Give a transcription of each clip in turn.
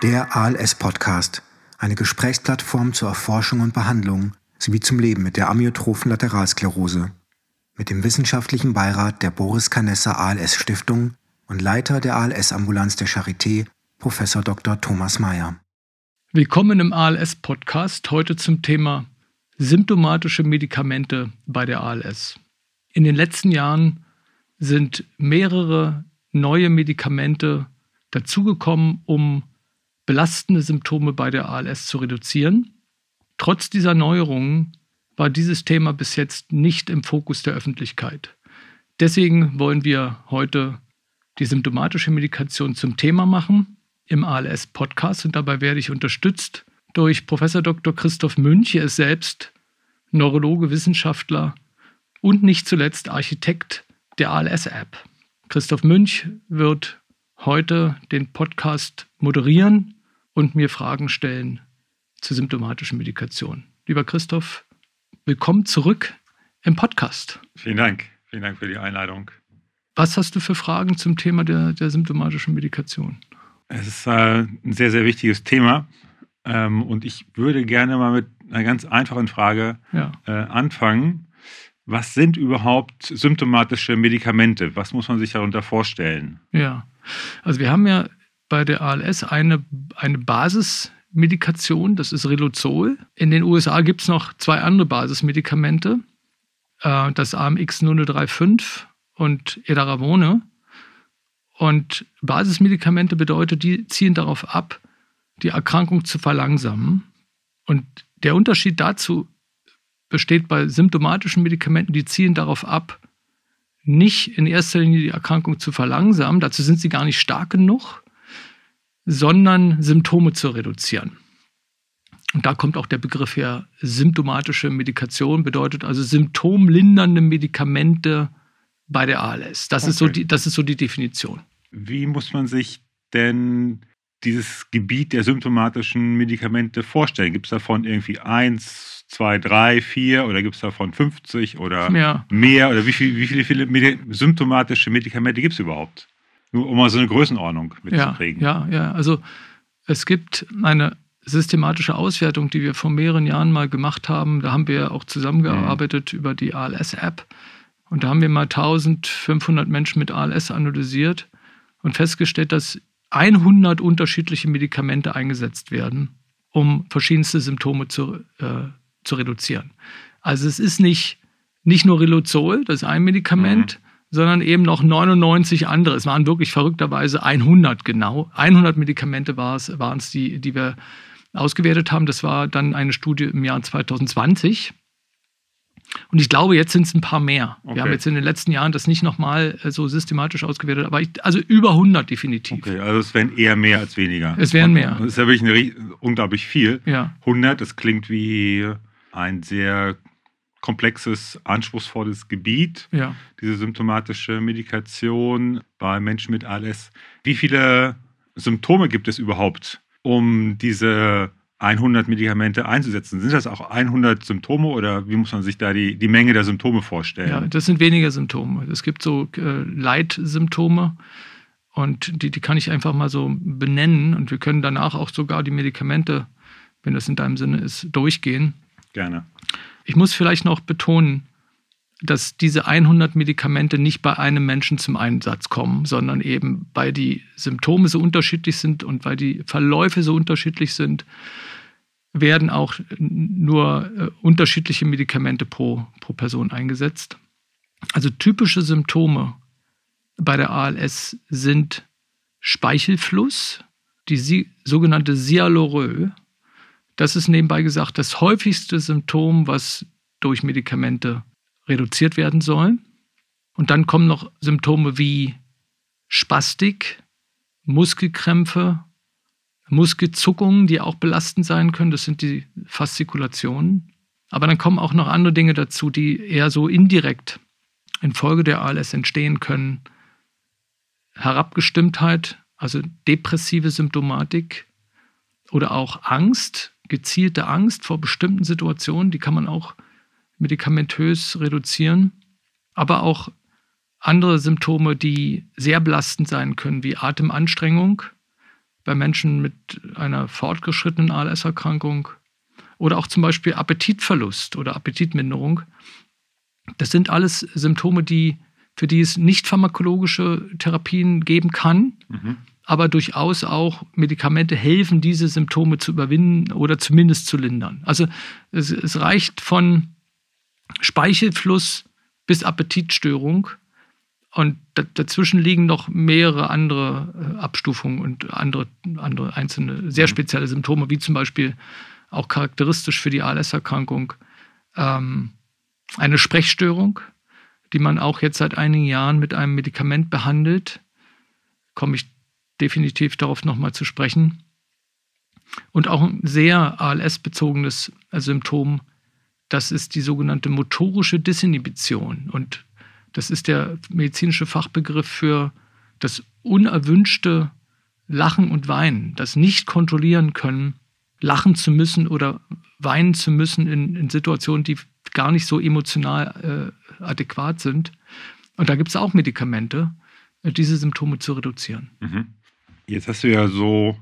Der ALS-Podcast, eine Gesprächsplattform zur Erforschung und Behandlung sowie zum Leben mit der amyotrophen Lateralsklerose. Mit dem wissenschaftlichen Beirat der Boris Canessa ALS Stiftung und Leiter der ALS-Ambulanz der Charité, Prof. Dr. Thomas Mayer. Willkommen im ALS-Podcast, heute zum Thema symptomatische Medikamente bei der ALS. In den letzten Jahren sind mehrere neue Medikamente dazugekommen, um belastende Symptome bei der ALS zu reduzieren. Trotz dieser Neuerungen war dieses Thema bis jetzt nicht im Fokus der Öffentlichkeit. Deswegen wollen wir heute die symptomatische Medikation zum Thema machen im ALS-Podcast und dabei werde ich unterstützt durch Professor Dr. Christoph Münch. Er ist selbst Neurologe, Wissenschaftler und nicht zuletzt Architekt der ALS-App. Christoph Münch wird heute den Podcast moderieren und mir Fragen stellen zur symptomatischen Medikation. Lieber Christoph, willkommen zurück im Podcast. Vielen Dank. Vielen Dank für die Einladung. Was hast du für Fragen zum Thema der, der symptomatischen Medikation? Es ist äh, ein sehr, sehr wichtiges Thema. Ähm, und ich würde gerne mal mit einer ganz einfachen Frage ja. äh, anfangen. Was sind überhaupt symptomatische Medikamente? Was muss man sich darunter vorstellen? Ja, also wir haben ja bei der ALS eine, eine Basismedikation, das ist Riluzol. In den USA gibt es noch zwei andere Basismedikamente, äh, das AMX 0035 und Edaravone. Und Basismedikamente bedeutet, die ziehen darauf ab, die Erkrankung zu verlangsamen. Und der Unterschied dazu besteht bei symptomatischen Medikamenten, die zielen darauf ab, nicht in erster Linie die Erkrankung zu verlangsamen, dazu sind sie gar nicht stark genug, sondern Symptome zu reduzieren. Und da kommt auch der Begriff her, symptomatische Medikation bedeutet also symptomlindernde Medikamente bei der ALS. Das, okay. ist, so die, das ist so die Definition. Wie muss man sich denn dieses Gebiet der symptomatischen Medikamente vorstellen? Gibt es davon irgendwie eins, zwei, drei, vier oder gibt es davon 50 oder ja. mehr? Oder wie, viel, wie viele, viele Medi symptomatische Medikamente gibt es überhaupt? Nur um mal so eine Größenordnung mitzukriegen. Ja, ja, ja. Also es gibt eine systematische Auswertung, die wir vor mehreren Jahren mal gemacht haben. Da haben wir auch zusammengearbeitet mhm. über die ALS-App. Und da haben wir mal 1500 Menschen mit ALS analysiert und festgestellt, dass 100 unterschiedliche Medikamente eingesetzt werden, um verschiedenste Symptome zu, äh, zu reduzieren. Also es ist nicht, nicht nur Riluzol, das ist ein Medikament, mhm sondern eben noch 99 andere. Es waren wirklich verrückterweise 100 genau. 100 Medikamente waren es, die, die wir ausgewertet haben. Das war dann eine Studie im Jahr 2020. Und ich glaube, jetzt sind es ein paar mehr. Okay. Wir haben jetzt in den letzten Jahren das nicht nochmal äh, so systematisch ausgewertet, aber ich, also über 100 definitiv. Okay, also es wären eher mehr als weniger. Es wären mehr. Das ist ja wirklich eine, unglaublich viel. Ja. 100, das klingt wie ein sehr komplexes, anspruchsvolles Gebiet, ja. diese symptomatische Medikation bei Menschen mit ALS. Wie viele Symptome gibt es überhaupt, um diese 100 Medikamente einzusetzen? Sind das auch 100 Symptome oder wie muss man sich da die, die Menge der Symptome vorstellen? Ja, das sind weniger Symptome. Es gibt so äh, Leitsymptome und die, die kann ich einfach mal so benennen und wir können danach auch sogar die Medikamente, wenn das in deinem Sinne ist, durchgehen. Gerne. Ich muss vielleicht noch betonen, dass diese 100 Medikamente nicht bei einem Menschen zum Einsatz kommen, sondern eben weil die Symptome so unterschiedlich sind und weil die Verläufe so unterschiedlich sind, werden auch nur äh, unterschiedliche Medikamente pro, pro Person eingesetzt. Also typische Symptome bei der ALS sind Speichelfluss, die sogenannte Sialorö, das ist nebenbei gesagt das häufigste Symptom, was durch Medikamente reduziert werden soll. Und dann kommen noch Symptome wie Spastik, Muskelkrämpfe, Muskelzuckungen, die auch belastend sein können. Das sind die Faszikulationen. Aber dann kommen auch noch andere Dinge dazu, die eher so indirekt infolge der ALS entstehen können. Herabgestimmtheit, also depressive Symptomatik oder auch Angst, gezielte Angst vor bestimmten Situationen, die kann man auch medikamentös reduzieren, aber auch andere Symptome, die sehr belastend sein können, wie Atemanstrengung, bei Menschen mit einer fortgeschrittenen ALS-Erkrankung oder auch zum Beispiel Appetitverlust oder Appetitminderung. Das sind alles Symptome, die, für die es nicht pharmakologische Therapien geben kann, mhm. Aber durchaus auch Medikamente helfen, diese Symptome zu überwinden oder zumindest zu lindern. Also es, es reicht von Speichelfluss bis Appetitstörung. Und dazwischen liegen noch mehrere andere äh, Abstufungen und andere, andere einzelne, sehr mhm. spezielle Symptome, wie zum Beispiel auch charakteristisch für die ALS-Erkrankung, ähm, eine Sprechstörung, die man auch jetzt seit einigen Jahren mit einem Medikament behandelt. Komme ich definitiv darauf nochmal zu sprechen. Und auch ein sehr ALS-bezogenes Symptom, das ist die sogenannte motorische Disinhibition. Und das ist der medizinische Fachbegriff für das unerwünschte Lachen und Weinen, das nicht kontrollieren können lachen zu müssen oder weinen zu müssen in, in Situationen, die gar nicht so emotional äh, adäquat sind. Und da gibt es auch Medikamente, äh, diese Symptome zu reduzieren. Mhm. Jetzt hast du ja so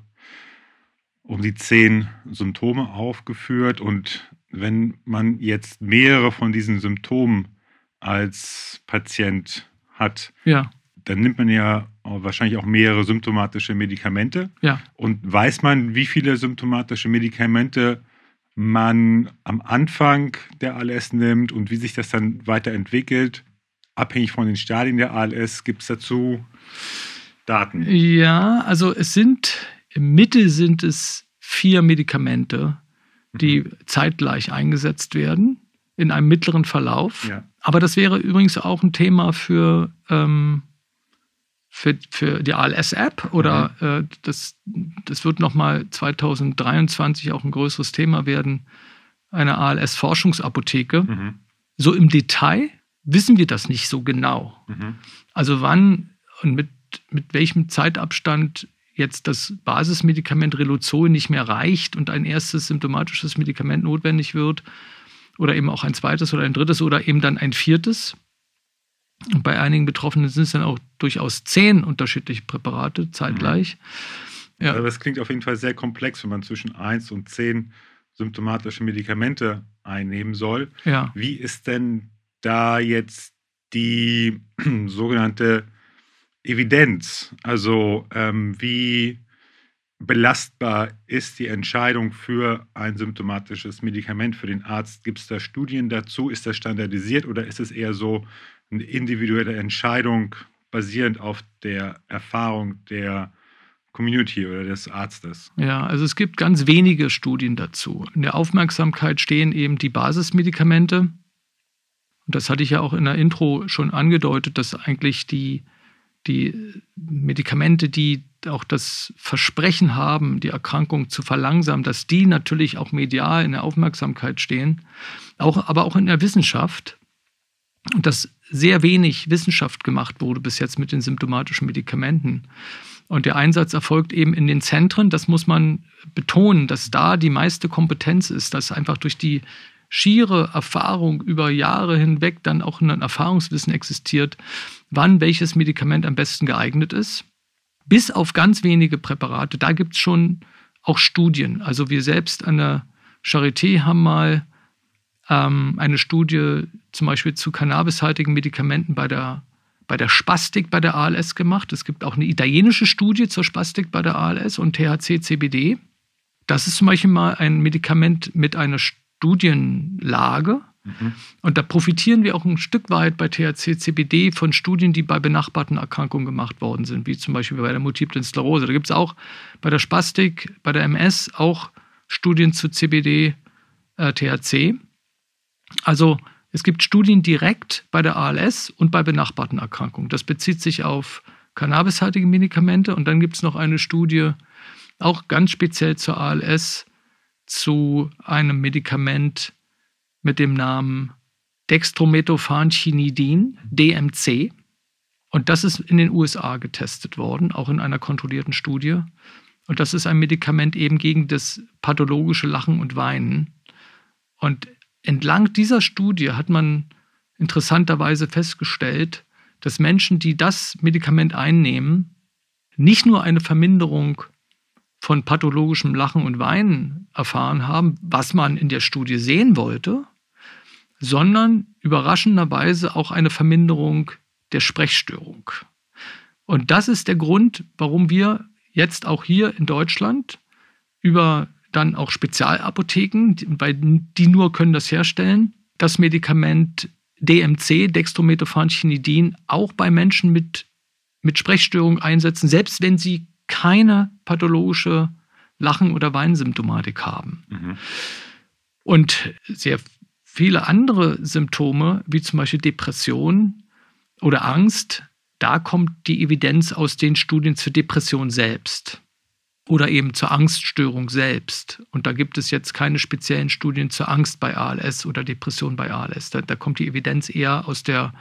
um die zehn Symptome aufgeführt und wenn man jetzt mehrere von diesen Symptomen als Patient hat, ja. dann nimmt man ja wahrscheinlich auch mehrere symptomatische Medikamente. Ja. Und weiß man, wie viele symptomatische Medikamente man am Anfang der ALS nimmt und wie sich das dann weiterentwickelt? Abhängig von den Stadien der ALS gibt es dazu Daten. Ja, also es sind im Mittel sind es vier Medikamente, die mhm. zeitgleich eingesetzt werden in einem mittleren Verlauf. Ja. Aber das wäre übrigens auch ein Thema für ähm, für, für die ALS-App oder mhm. äh, das, das wird nochmal 2023 auch ein größeres Thema werden, eine ALS-Forschungsapotheke. Mhm. So im Detail wissen wir das nicht so genau. Mhm. Also wann und mit, mit welchem Zeitabstand jetzt das Basismedikament Reluzol nicht mehr reicht und ein erstes symptomatisches Medikament notwendig wird oder eben auch ein zweites oder ein drittes oder eben dann ein viertes. Und bei einigen Betroffenen sind es dann auch durchaus zehn unterschiedliche Präparate zeitgleich. Mhm. Ja. Also das klingt auf jeden Fall sehr komplex, wenn man zwischen eins und zehn symptomatische Medikamente einnehmen soll. Ja. Wie ist denn da jetzt die sogenannte Evidenz? Also ähm, wie belastbar ist die Entscheidung für ein symptomatisches Medikament für den Arzt? Gibt es da Studien dazu? Ist das standardisiert oder ist es eher so, eine individuelle Entscheidung basierend auf der Erfahrung der Community oder des Arztes? Ja, also es gibt ganz wenige Studien dazu. In der Aufmerksamkeit stehen eben die Basismedikamente. Und das hatte ich ja auch in der Intro schon angedeutet, dass eigentlich die, die Medikamente, die auch das Versprechen haben, die Erkrankung zu verlangsamen, dass die natürlich auch medial in der Aufmerksamkeit stehen, auch, aber auch in der Wissenschaft. Und dass sehr wenig Wissenschaft gemacht wurde bis jetzt mit den symptomatischen Medikamenten. Und der Einsatz erfolgt eben in den Zentren. Das muss man betonen, dass da die meiste Kompetenz ist, dass einfach durch die schiere Erfahrung über Jahre hinweg dann auch ein Erfahrungswissen existiert, wann welches Medikament am besten geeignet ist. Bis auf ganz wenige Präparate, da gibt es schon auch Studien. Also wir selbst an der Charité haben mal ähm, eine Studie zum Beispiel zu cannabishaltigen Medikamenten bei der, bei der Spastik bei der ALS gemacht. Es gibt auch eine italienische Studie zur Spastik bei der ALS und THC-CBD. Das ist zum Beispiel mal ein Medikament mit einer Studienlage. Mhm. Und da profitieren wir auch ein Stück weit bei THC-CBD von Studien, die bei benachbarten Erkrankungen gemacht worden sind, wie zum Beispiel bei der multiplen Sklerose. Da gibt es auch bei der Spastik, bei der MS auch Studien zu CBD, äh, THC. Also es gibt Studien direkt bei der ALS und bei benachbarten Erkrankungen. Das bezieht sich auf cannabishaltige Medikamente und dann gibt es noch eine Studie, auch ganz speziell zur ALS, zu einem Medikament mit dem Namen Dextrometophanchinidin, DMC. Und das ist in den USA getestet worden, auch in einer kontrollierten Studie. Und das ist ein Medikament eben gegen das pathologische Lachen und Weinen. Und entlang dieser Studie hat man interessanterweise festgestellt, dass Menschen, die das Medikament einnehmen, nicht nur eine Verminderung von pathologischem Lachen und Weinen erfahren haben, was man in der Studie sehen wollte, sondern überraschenderweise auch eine Verminderung der Sprechstörung. Und das ist der Grund, warum wir jetzt auch hier in Deutschland über dann auch Spezialapotheken, weil die nur können das herstellen, das Medikament DMC, Dextromethamphetamidin, auch bei Menschen mit, mit Sprechstörung einsetzen, selbst wenn sie keine pathologische Lachen- oder Weinsymptomatik haben. Mhm. Und sehr viele andere Symptome, wie zum Beispiel Depression oder Angst, da kommt die Evidenz aus den Studien zur Depression selbst oder eben zur Angststörung selbst. Und da gibt es jetzt keine speziellen Studien zur Angst bei ALS oder Depression bei ALS. Da, da kommt die Evidenz eher aus der,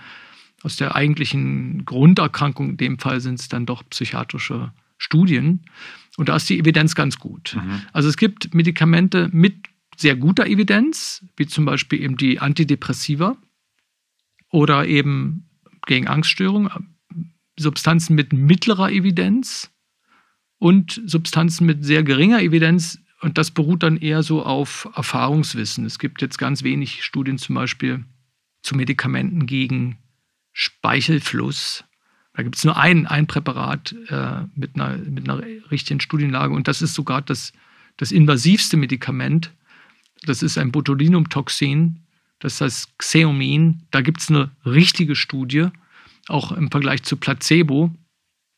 aus der eigentlichen Grunderkrankung. In dem Fall sind es dann doch psychiatrische Studien. Und da ist die Evidenz ganz gut. Mhm. Also es gibt Medikamente mit sehr guter Evidenz, wie zum Beispiel eben die Antidepressiva oder eben gegen Angststörungen, Substanzen mit mittlerer Evidenz und Substanzen mit sehr geringer Evidenz. Und das beruht dann eher so auf Erfahrungswissen. Es gibt jetzt ganz wenig Studien zum Beispiel zu Medikamenten gegen Speichelfluss. Da gibt es nur ein, ein Präparat äh, mit, einer, mit einer richtigen Studienlage und das ist sogar das, das invasivste Medikament. Das ist ein Botulinumtoxin, das heißt Xeomin. Da gibt es eine richtige Studie, auch im Vergleich zu Placebo.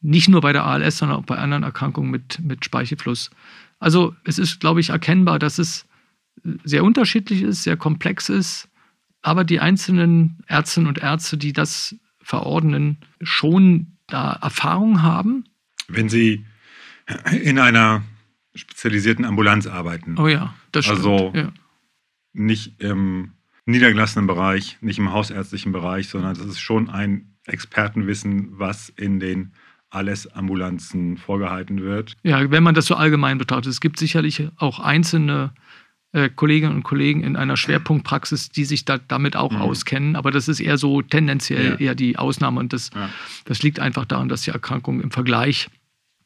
Nicht nur bei der ALS, sondern auch bei anderen Erkrankungen mit, mit Speichelfluss. Also es ist, glaube ich, erkennbar, dass es sehr unterschiedlich ist, sehr komplex ist, aber die einzelnen Ärztinnen und Ärzte, die das verordnen, schon da Erfahrung haben. Wenn Sie in einer spezialisierten Ambulanz arbeiten. Oh ja, das stimmt. Also ja. nicht im niedergelassenen Bereich, nicht im hausärztlichen Bereich, sondern das ist schon ein Expertenwissen, was in den ALS-Ambulanzen vorgehalten wird. Ja, wenn man das so allgemein betrachtet. Es gibt sicherlich auch einzelne äh, Kolleginnen und Kollegen in einer Schwerpunktpraxis, die sich da, damit auch mhm. auskennen, aber das ist eher so tendenziell ja. eher die Ausnahme und das, ja. das liegt einfach daran, dass die Erkrankungen im Vergleich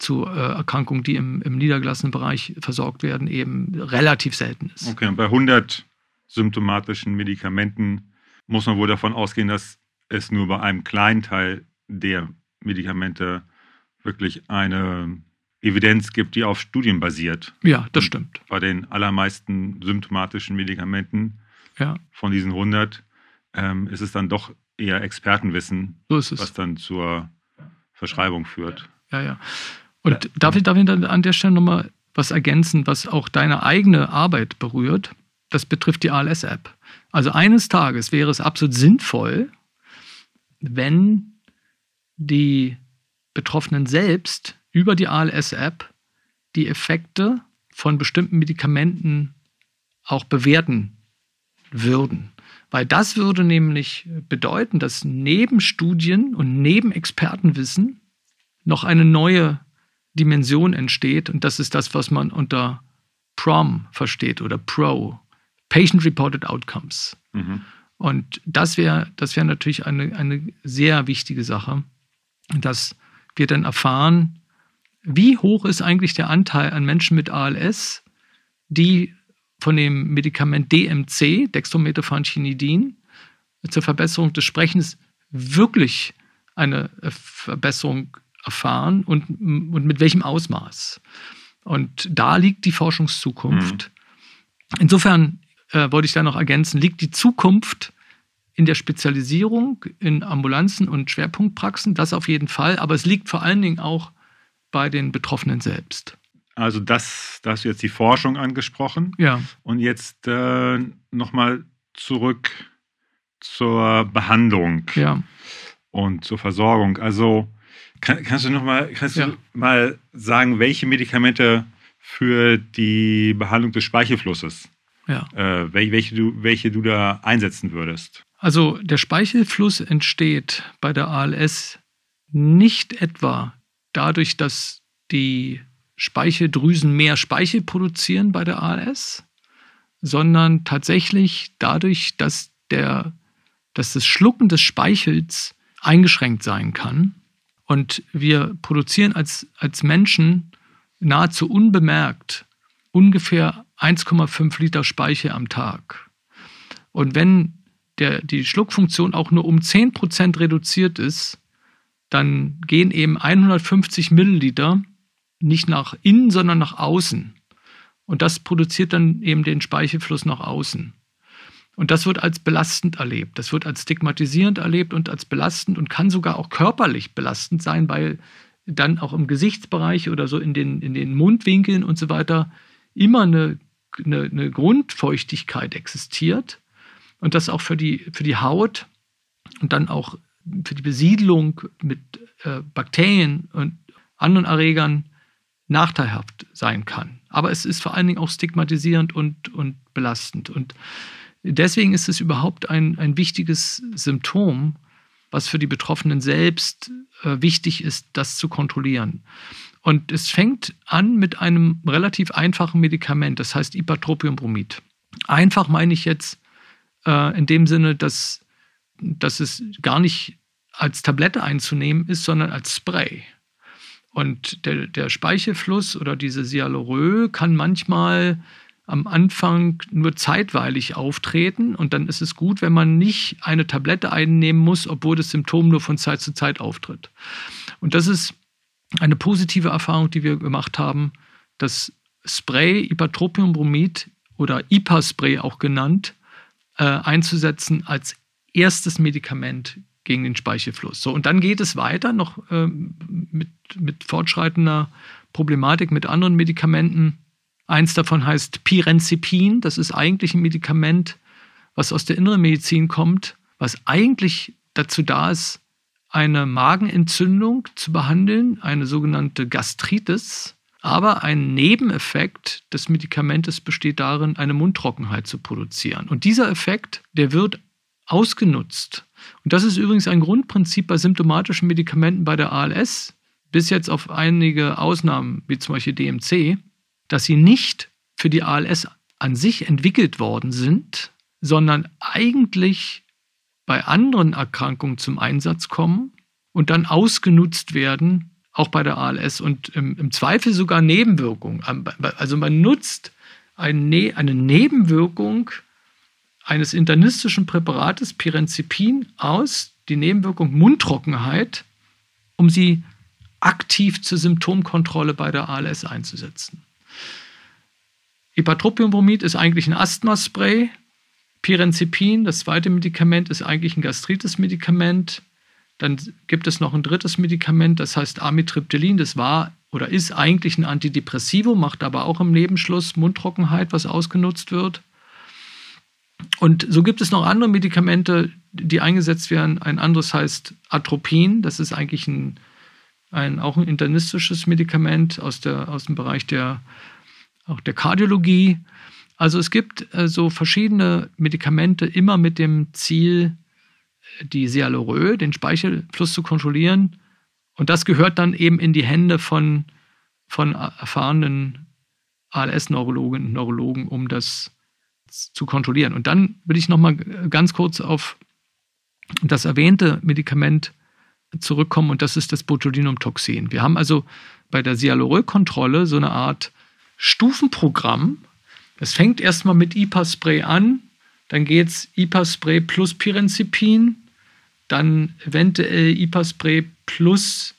zu äh, Erkrankungen, die im, im niedergelassenen Bereich versorgt werden, eben relativ selten ist. Okay, und bei 100 symptomatischen Medikamenten muss man wohl davon ausgehen, dass es nur bei einem kleinen Teil der Medikamente wirklich eine Evidenz gibt, die auf Studien basiert. Ja, das Und stimmt. Bei den allermeisten symptomatischen Medikamenten ja. von diesen 100 ähm, ist es dann doch eher Expertenwissen, so was dann zur Verschreibung führt. Ja, ja. Und ja. darf ich, darf ich dann an der Stelle nochmal was ergänzen, was auch deine eigene Arbeit berührt? Das betrifft die ALS-App. Also eines Tages wäre es absolut sinnvoll, wenn die Betroffenen selbst über die ALS-App die Effekte von bestimmten Medikamenten auch bewerten würden. Weil das würde nämlich bedeuten, dass neben Studien und neben Expertenwissen noch eine neue Dimension entsteht. Und das ist das, was man unter PROM versteht oder PRO, Patient Reported Outcomes. Mhm. Und das wäre das wär natürlich eine, eine sehr wichtige Sache, dass wir dann erfahren, wie hoch ist eigentlich der Anteil an Menschen mit ALS, die von dem Medikament DMC, Dextromethamphetamidin, zur Verbesserung des Sprechens wirklich eine Verbesserung erfahren und, und mit welchem Ausmaß. Und da liegt die Forschungszukunft. Mhm. Insofern äh, wollte ich da noch ergänzen, liegt die Zukunft in der Spezialisierung in Ambulanzen und Schwerpunktpraxen, das auf jeden Fall, aber es liegt vor allen Dingen auch bei den Betroffenen selbst. Also das, da hast du jetzt die Forschung angesprochen. Ja. Und jetzt äh, nochmal zurück zur Behandlung ja. und zur Versorgung. Also kann, kannst du nochmal kannst ja. du mal sagen, welche Medikamente für die Behandlung des Speichelflusses, ja. äh, welche, du, welche du da einsetzen würdest? Also der Speichelfluss entsteht bei der ALS nicht etwa dadurch, dass die Speicheldrüsen mehr Speichel produzieren bei der ALS, sondern tatsächlich dadurch, dass, der, dass das Schlucken des Speichels eingeschränkt sein kann. Und wir produzieren als, als Menschen nahezu unbemerkt ungefähr 1,5 Liter Speicher am Tag. Und wenn der, die Schluckfunktion auch nur um 10% reduziert ist, dann gehen eben 150 Milliliter nicht nach innen, sondern nach außen. Und das produziert dann eben den Speichelfluss nach außen. Und das wird als belastend erlebt. Das wird als stigmatisierend erlebt und als belastend und kann sogar auch körperlich belastend sein, weil dann auch im Gesichtsbereich oder so in den, in den Mundwinkeln und so weiter immer eine, eine, eine Grundfeuchtigkeit existiert und das auch für die, für die Haut und dann auch für die Besiedlung mit äh, Bakterien und anderen Erregern nachteilhaft sein kann. Aber es ist vor allen Dingen auch stigmatisierend und, und belastend. Und deswegen ist es überhaupt ein, ein wichtiges Symptom, was für die Betroffenen selbst äh, wichtig ist, das zu kontrollieren. Und es fängt an mit einem relativ einfachen Medikament, das heißt Ipatropiumbromid. Einfach meine ich jetzt äh, in dem Sinne, dass, dass es gar nicht als Tablette einzunehmen ist, sondern als Spray. Und der, der Speichelfluss oder diese Sialorö kann manchmal am Anfang nur zeitweilig auftreten und dann ist es gut, wenn man nicht eine Tablette einnehmen muss, obwohl das Symptom nur von Zeit zu Zeit auftritt. Und das ist eine positive Erfahrung, die wir gemacht haben, das Spray Ipatropiumbromid oder IPA-Spray auch genannt, äh, einzusetzen als erstes Medikament gegen den Speichelfluss. So, und dann geht es weiter noch äh, mit, mit fortschreitender Problematik mit anderen Medikamenten. Eins davon heißt Pirenzepin. Das ist eigentlich ein Medikament, was aus der inneren Medizin kommt, was eigentlich dazu da ist, eine Magenentzündung zu behandeln, eine sogenannte Gastritis. Aber ein Nebeneffekt des Medikamentes besteht darin, eine Mundtrockenheit zu produzieren. Und dieser Effekt, der wird ausgenutzt. Und das ist übrigens ein Grundprinzip bei symptomatischen Medikamenten bei der ALS, bis jetzt auf einige Ausnahmen, wie zum Beispiel DMC, dass sie nicht für die ALS an sich entwickelt worden sind, sondern eigentlich bei anderen Erkrankungen zum Einsatz kommen und dann ausgenutzt werden, auch bei der ALS und im, im Zweifel sogar Nebenwirkungen. Also man nutzt eine, ne-, eine Nebenwirkung eines internistischen Präparates Pirenzepin aus, die Nebenwirkung Mundtrockenheit, um sie aktiv zur Symptomkontrolle bei der ALS einzusetzen. Ipatropiumbromid ist eigentlich ein Asthmaspray. Pirenzepin, das zweite Medikament, ist eigentlich ein Gastritis-Medikament. Dann gibt es noch ein drittes Medikament, das heißt Amitriptylin. Das war oder ist eigentlich ein Antidepressivum, macht aber auch im Nebenschluss Mundtrockenheit, was ausgenutzt wird. Und so gibt es noch andere Medikamente, die eingesetzt werden. Ein anderes heißt Atropin. Das ist eigentlich ein, ein, auch ein internistisches Medikament aus, der, aus dem Bereich der, auch der Kardiologie. Also es gibt äh, so verschiedene Medikamente immer mit dem Ziel, die Sialorö, den Speichelfluss zu kontrollieren. Und das gehört dann eben in die Hände von, von erfahrenen ALS-Neurologinnen und Neurologen, um das zu kontrollieren. Und dann will ich nochmal ganz kurz auf das erwähnte Medikament zurückkommen und das ist das Botulinumtoxin. Wir haben also bei der Sialorö-Kontrolle so eine Art Stufenprogramm. Es fängt erstmal mit IPA-Spray an, dann geht es IPA-Spray plus Pirenzepin, dann eventuell IPA-Spray plus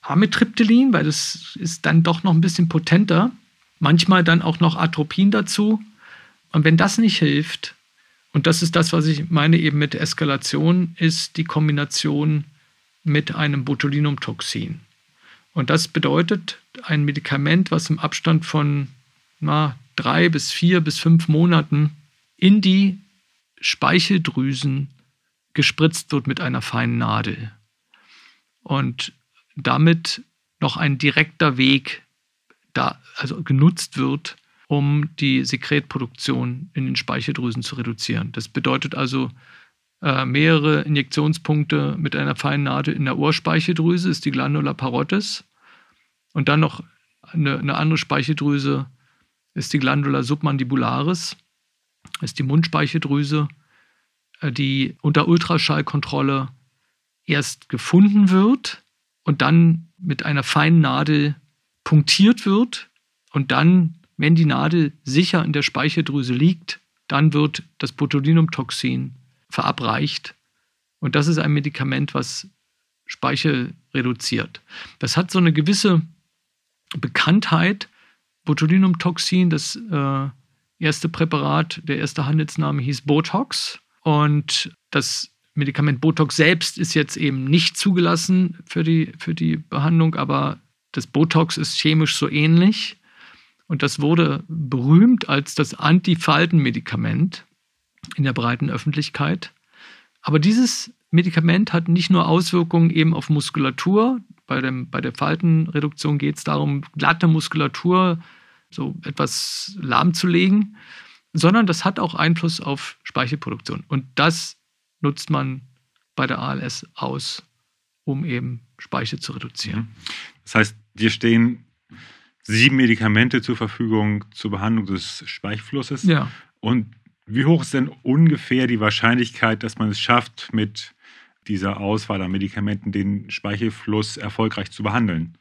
Amitriptylin, weil das ist dann doch noch ein bisschen potenter. Manchmal dann auch noch Atropin dazu. Und wenn das nicht hilft, und das ist das, was ich meine eben mit Eskalation, ist die Kombination mit einem Botulinumtoxin. Und das bedeutet ein Medikament, was im Abstand von na, drei bis vier bis fünf Monaten in die Speicheldrüsen gespritzt wird mit einer feinen Nadel. Und damit noch ein direkter Weg da, also genutzt wird, um die Sekretproduktion in den Speicheldrüsen zu reduzieren. Das bedeutet also äh, mehrere Injektionspunkte mit einer feinen Nadel in der Ohrspeicheldrüse, ist die Glandula parotis. Und dann noch eine, eine andere Speicheldrüse ist die Glandula submandibularis, ist die Mundspeicheldrüse, äh, die unter Ultraschallkontrolle erst gefunden wird und dann mit einer feinen Nadel punktiert wird und dann, wenn die Nadel sicher in der Speicheldrüse liegt, dann wird das Botulinumtoxin verabreicht. Und das ist ein Medikament, was Speichel reduziert. Das hat so eine gewisse Bekanntheit. Botulinumtoxin, das äh, erste Präparat, der erste Handelsname hieß Botox. Und das Medikament Botox selbst ist jetzt eben nicht zugelassen für die, für die Behandlung, aber das Botox ist chemisch so ähnlich. Und das wurde berühmt als das Antifaltenmedikament in der breiten Öffentlichkeit. Aber dieses Medikament hat nicht nur Auswirkungen eben auf Muskulatur. Bei, dem, bei der Faltenreduktion geht es darum, glatte Muskulatur so etwas lahmzulegen, sondern das hat auch Einfluss auf Speichelproduktion. Und das nutzt man bei der ALS aus, um eben Speichel zu reduzieren. Mhm. Das heißt, dir stehen sieben Medikamente zur Verfügung zur Behandlung des Speichelflusses. Ja. Und wie hoch ist denn ungefähr die Wahrscheinlichkeit, dass man es schafft, mit dieser Auswahl an Medikamenten den Speichelfluss erfolgreich zu behandeln?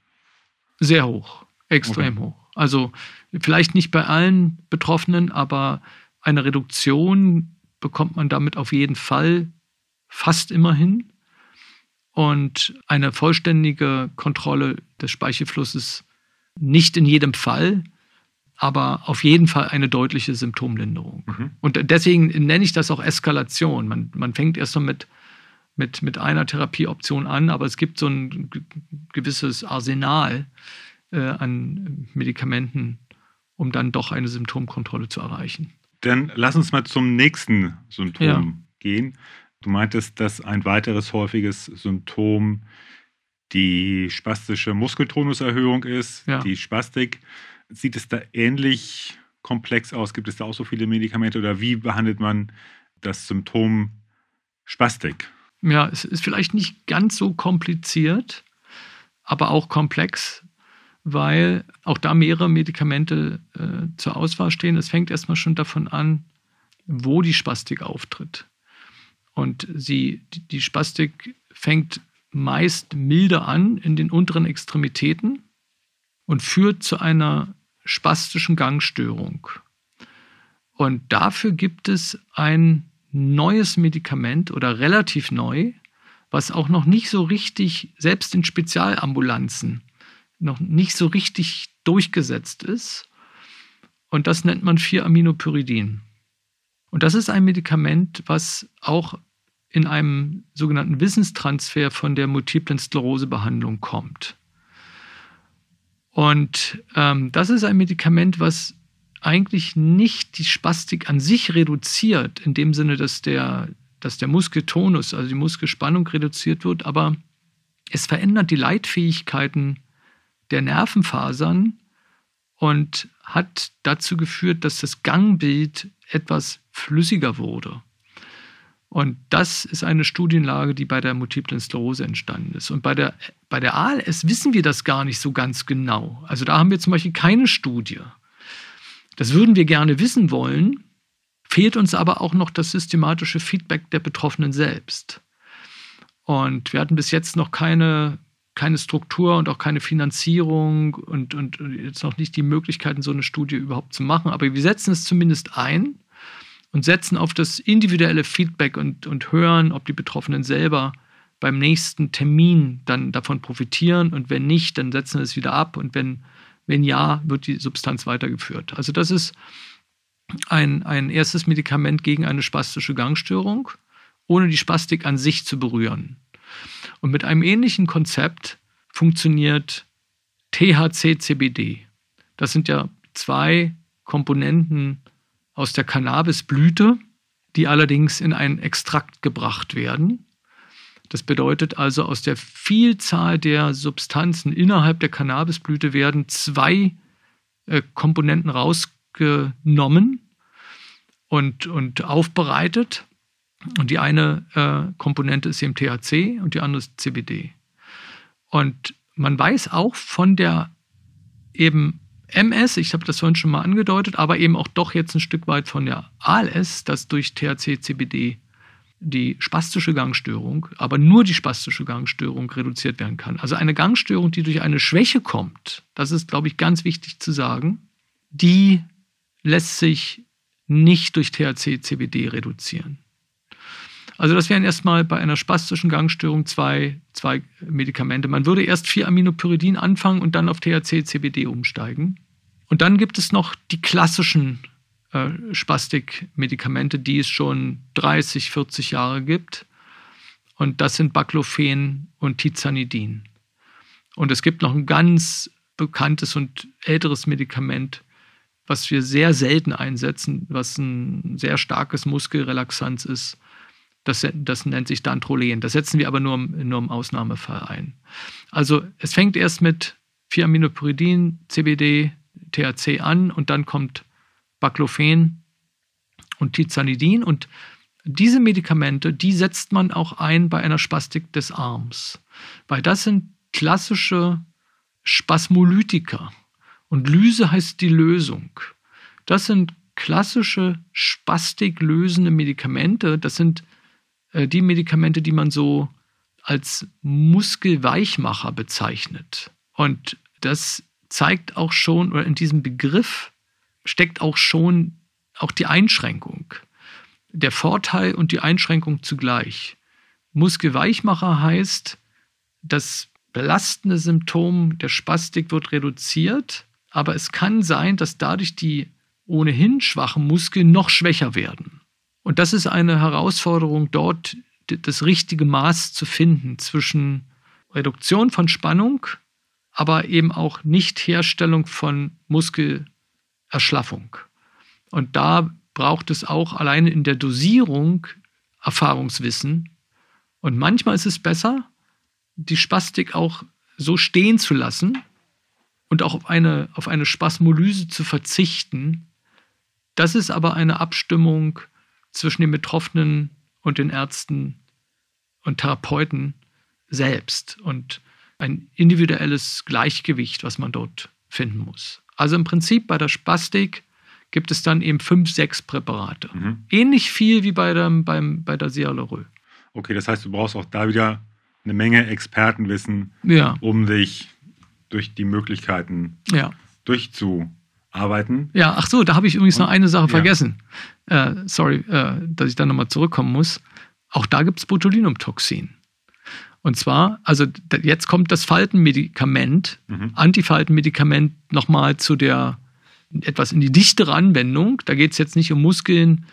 Sehr hoch, extrem okay. hoch. Also vielleicht nicht bei allen Betroffenen, aber eine Reduktion bekommt man damit auf jeden Fall fast immer hin. Und eine vollständige Kontrolle des Speichelflusses nicht in jedem Fall, aber auf jeden Fall eine deutliche Symptomlinderung. Mhm. Und deswegen nenne ich das auch Eskalation. Man, man fängt erst mal mit, mit, mit einer Therapieoption an, aber es gibt so ein gewisses Arsenal äh, an Medikamenten, um dann doch eine Symptomkontrolle zu erreichen. Dann lass uns mal zum nächsten Symptom ja. gehen. Du meintest, dass ein weiteres häufiges Symptom die spastische Muskeltonuserhöhung ist, ja. die Spastik. Sieht es da ähnlich komplex aus? Gibt es da auch so viele Medikamente oder wie behandelt man das Symptom Spastik? Ja, es ist vielleicht nicht ganz so kompliziert, aber auch komplex, weil auch da mehrere Medikamente äh, zur Auswahl stehen. Es fängt erstmal schon davon an, wo die Spastik auftritt. Und sie, die Spastik fängt meist milder an in den unteren Extremitäten und führt zu einer spastischen Gangstörung. Und dafür gibt es ein neues Medikament oder relativ neu, was auch noch nicht so richtig, selbst in Spezialambulanzen, noch nicht so richtig durchgesetzt ist. Und das nennt man 4-Aminopyridin. Und das ist ein Medikament, was auch in einem sogenannten Wissenstransfer von der multiplen Sklerosebehandlung kommt. Und ähm, das ist ein Medikament, was eigentlich nicht die Spastik an sich reduziert, in dem Sinne, dass der, dass der Muskeltonus, also die Muskelspannung reduziert wird, aber es verändert die Leitfähigkeiten der Nervenfasern und hat dazu geführt, dass das Gangbild etwas flüssiger wurde. Und das ist eine Studienlage, die bei der multiplen Sklerose entstanden ist. Und bei der, bei der ALS wissen wir das gar nicht so ganz genau. Also da haben wir zum Beispiel keine Studie. Das würden wir gerne wissen wollen, fehlt uns aber auch noch das systematische Feedback der Betroffenen selbst. Und wir hatten bis jetzt noch keine, keine Struktur und auch keine Finanzierung und, und jetzt noch nicht die Möglichkeiten, so eine Studie überhaupt zu machen. Aber wir setzen es zumindest ein und setzen auf das individuelle Feedback und, und hören, ob die Betroffenen selber beim nächsten Termin dann davon profitieren und wenn nicht, dann setzen wir es wieder ab und wenn, wenn ja, wird die Substanz weitergeführt. Also das ist ein, ein erstes Medikament gegen eine spastische Gangstörung, ohne die Spastik an sich zu berühren. Und mit einem ähnlichen Konzept funktioniert THC-CBD. Das sind ja zwei Komponenten aus der Cannabisblüte, die allerdings in einen Extrakt gebracht werden. Das bedeutet also, aus der Vielzahl der Substanzen innerhalb der Cannabisblüte werden zwei äh, Komponenten rausgenommen und, und aufbereitet. Und die eine äh, Komponente ist eben THC und die andere ist CBD. Und man weiß auch von der eben MS, ich habe das vorhin schon mal angedeutet, aber eben auch doch jetzt ein Stück weit von der ALS, dass durch THC, CBD die spastische Gangstörung, aber nur die spastische Gangstörung reduziert werden kann. Also eine Gangstörung, die durch eine Schwäche kommt, das ist, glaube ich, ganz wichtig zu sagen, die lässt sich nicht durch THC-CBD reduzieren. Also das wären erstmal bei einer spastischen Gangstörung zwei, zwei Medikamente. Man würde erst 4-Aminopyridin anfangen und dann auf THC-CBD umsteigen. Und dann gibt es noch die klassischen äh, Spastikmedikamente, die es schon 30, 40 Jahre gibt. Und das sind Baclofen und Tizanidin. Und es gibt noch ein ganz bekanntes und älteres Medikament, was wir sehr selten einsetzen, was ein sehr starkes Muskelrelaxanz ist. Das, das nennt sich Dantrolen. Das setzen wir aber nur, nur im Ausnahmefall ein. Also es fängt erst mit 4-Aminopyridin, CBD, THC an und dann kommt Baclofen und Tizanidin. Und diese Medikamente, die setzt man auch ein bei einer Spastik des Arms, weil das sind klassische Spasmolytika. Und Lyse heißt die Lösung. Das sind klassische spastiklösende Medikamente. Das sind die Medikamente, die man so als Muskelweichmacher bezeichnet. Und das zeigt auch schon, oder in diesem Begriff steckt auch schon auch die Einschränkung. Der Vorteil und die Einschränkung zugleich. Muskelweichmacher heißt, das belastende Symptom der Spastik wird reduziert, aber es kann sein, dass dadurch die ohnehin schwachen Muskeln noch schwächer werden. Und das ist eine Herausforderung, dort das richtige Maß zu finden zwischen Reduktion von Spannung, aber eben auch Nichtherstellung von Muskel Erschlaffung. Und da braucht es auch alleine in der Dosierung Erfahrungswissen. Und manchmal ist es besser, die Spastik auch so stehen zu lassen und auch auf eine, auf eine Spasmolyse zu verzichten. Das ist aber eine Abstimmung zwischen den Betroffenen und den Ärzten und Therapeuten selbst und ein individuelles Gleichgewicht, was man dort finden muss. Also im Prinzip bei der Spastik gibt es dann eben fünf, sechs Präparate. Mhm. Ähnlich viel wie bei, dem, beim, bei der Cialerö. Okay, das heißt, du brauchst auch da wieder eine Menge Expertenwissen, ja. um dich durch die Möglichkeiten ja. Durchzuarbeiten. Ja, ach so, da habe ich übrigens Und, noch eine Sache ja. vergessen. Äh, sorry, äh, dass ich da nochmal zurückkommen muss. Auch da gibt es Botulinumtoxin. Und zwar, also jetzt kommt das Faltenmedikament, mhm. Antifaltenmedikament nochmal zu der etwas in die dichtere Anwendung. Da geht es jetzt nicht um Muskeln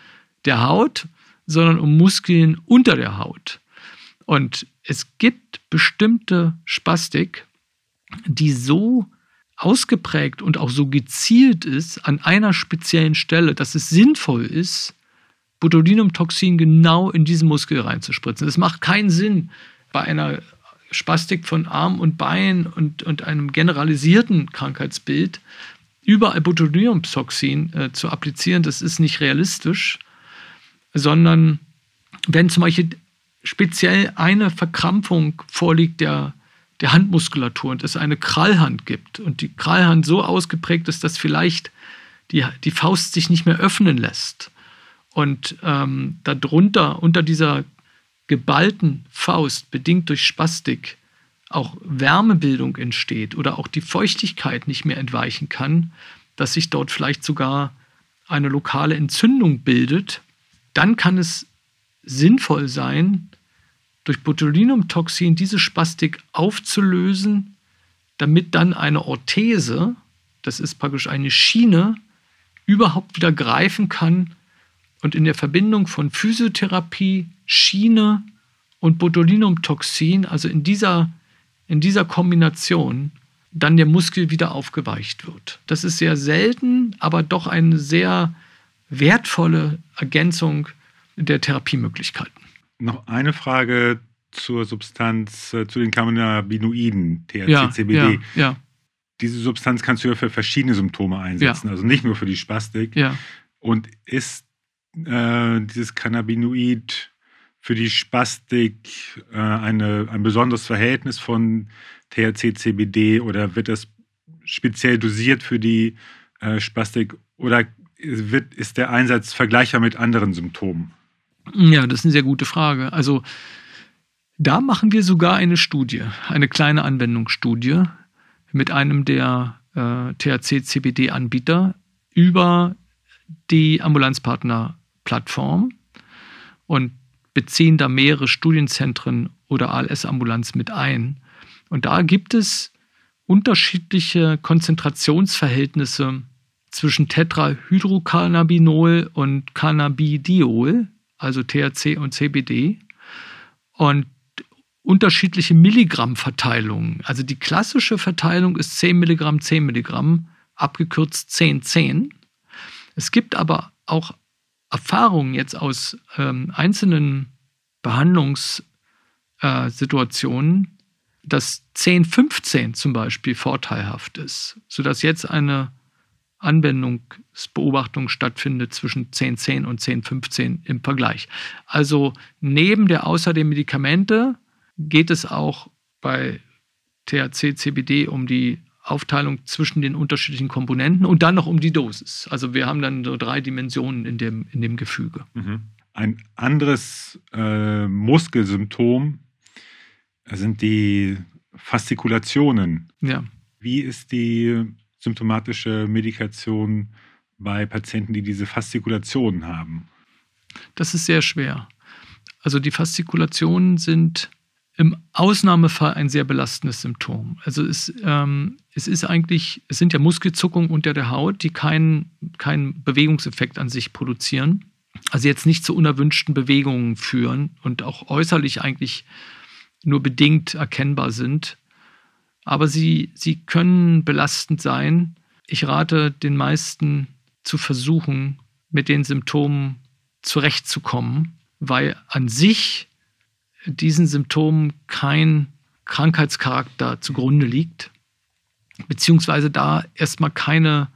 der Haut, sondern um Muskeln unter der Haut. Und es gibt bestimmte Spastik, die so ausgeprägt und auch so gezielt ist an einer speziellen Stelle, dass es sinnvoll ist, Botulinumtoxin genau in diesen Muskel reinzuspritzen. Es macht keinen Sinn, bei einer Spastik von Arm und Bein und, und einem generalisierten Krankheitsbild überall Botulinumtoxin äh, zu applizieren, das ist nicht realistisch, sondern wenn zum Beispiel speziell eine Verkrampfung vorliegt der, der Handmuskulatur und es eine Krallhand gibt und die Krallhand so ausgeprägt ist, dass vielleicht die, die Faust sich nicht mehr öffnen lässt. Und ähm, darunter, unter dieser geballten Faust, bedingt durch Spastik, auch Wärmebildung entsteht oder auch die Feuchtigkeit nicht mehr entweichen kann, dass sich dort vielleicht sogar eine lokale Entzündung bildet, dann kann es sinnvoll sein, durch Botulinumtoxin diese Spastik aufzulösen, damit dann eine Orthese, das ist praktisch eine Schiene, überhaupt wieder greifen kann und in der Verbindung von Physiotherapie, Schiene und Botulinumtoxin, also in dieser, in dieser Kombination, dann der Muskel wieder aufgeweicht wird. Das ist sehr selten, aber doch eine sehr wertvolle Ergänzung der Therapiemöglichkeiten. Noch eine Frage zur Substanz, äh, zu den Cannabinoiden, THC, ja, CBD. Ja, ja. Diese Substanz kannst du ja für verschiedene Symptome einsetzen, also nicht nur für die Spastik. Und ist äh, dieses Cannabinoid für die Spastik äh, eine, ein besonderes Verhältnis von THC, CBD oder wird das speziell dosiert für die äh, Spastik oder wird, ist der Einsatz vergleichbar mit anderen Symptomen? Ja, das ist eine sehr gute Frage. Also da machen wir sogar eine Studie, eine kleine Anwendungsstudie mit einem der äh, THC-CBD-Anbieter über die Ambulanzpartner-Plattform und beziehen da mehrere Studienzentren oder ALS-Ambulanz mit ein. Und da gibt es unterschiedliche Konzentrationsverhältnisse zwischen Tetrahydrocannabinol und Cannabidiol, also THC und CBD, und unterschiedliche Milligrammverteilungen. Also die klassische Verteilung ist 10 Milligramm, 10 Milligramm, abgekürzt 10, 10. Es gibt aber auch Erfahrungen jetzt aus ähm, einzelnen Behandlungssituationen, äh, dass 10, 15 zum Beispiel vorteilhaft ist, sodass jetzt eine Anwendungsbeobachtung stattfindet zwischen 1010 und 1015 im Vergleich. Also neben der Außer der Medikamente geht es auch bei THC, CBD um die Aufteilung zwischen den unterschiedlichen Komponenten und dann noch um die Dosis. Also wir haben dann so drei Dimensionen in dem, in dem Gefüge. Mhm. Ein anderes äh, Muskelsymptom sind die Faszikulationen. Ja. Wie ist die symptomatische Medikation bei Patienten, die diese Faszikulationen haben? Das ist sehr schwer. Also die Faszikulationen sind im Ausnahmefall ein sehr belastendes Symptom. Also es, ähm, es ist eigentlich, es sind ja Muskelzuckungen unter der Haut, die keinen keinen Bewegungseffekt an sich produzieren. Also jetzt nicht zu unerwünschten Bewegungen führen und auch äußerlich eigentlich nur bedingt erkennbar sind aber sie, sie können belastend sein. Ich rate den meisten zu versuchen, mit den Symptomen zurechtzukommen, weil an sich diesen Symptomen kein Krankheitscharakter zugrunde liegt, beziehungsweise da erstmal keine,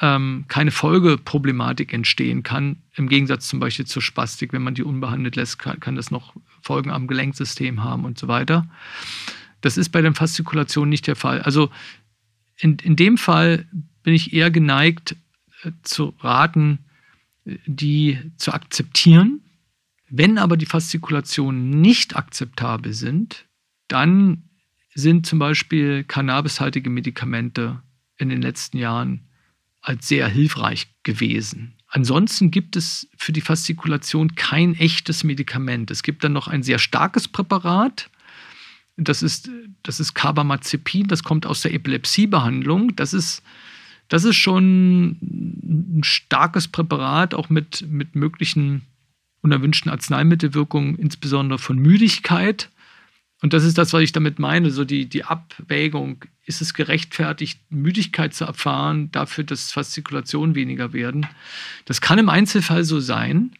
ähm, keine Folgeproblematik entstehen kann. Im Gegensatz zum Beispiel zur Spastik, wenn man die unbehandelt lässt, kann, kann das noch Folgen am Gelenksystem haben und so weiter. Das ist bei den Fastikulationen nicht der Fall. Also in, in dem Fall bin ich eher geneigt äh, zu raten, die zu akzeptieren. Wenn aber die Fastikulationen nicht akzeptabel sind, dann sind zum Beispiel cannabishaltige Medikamente in den letzten Jahren als sehr hilfreich gewesen. Ansonsten gibt es für die Faszikulation kein echtes Medikament. Es gibt dann noch ein sehr starkes Präparat, das ist, das ist Carbamazepin, das kommt aus der Epilepsiebehandlung. Das ist, das ist schon ein starkes Präparat, auch mit, mit möglichen unerwünschten Arzneimittelwirkungen, insbesondere von Müdigkeit. Und das ist das, was ich damit meine, so die, die Abwägung, ist es gerechtfertigt, Müdigkeit zu erfahren, dafür, dass Faszikulationen weniger werden. Das kann im Einzelfall so sein.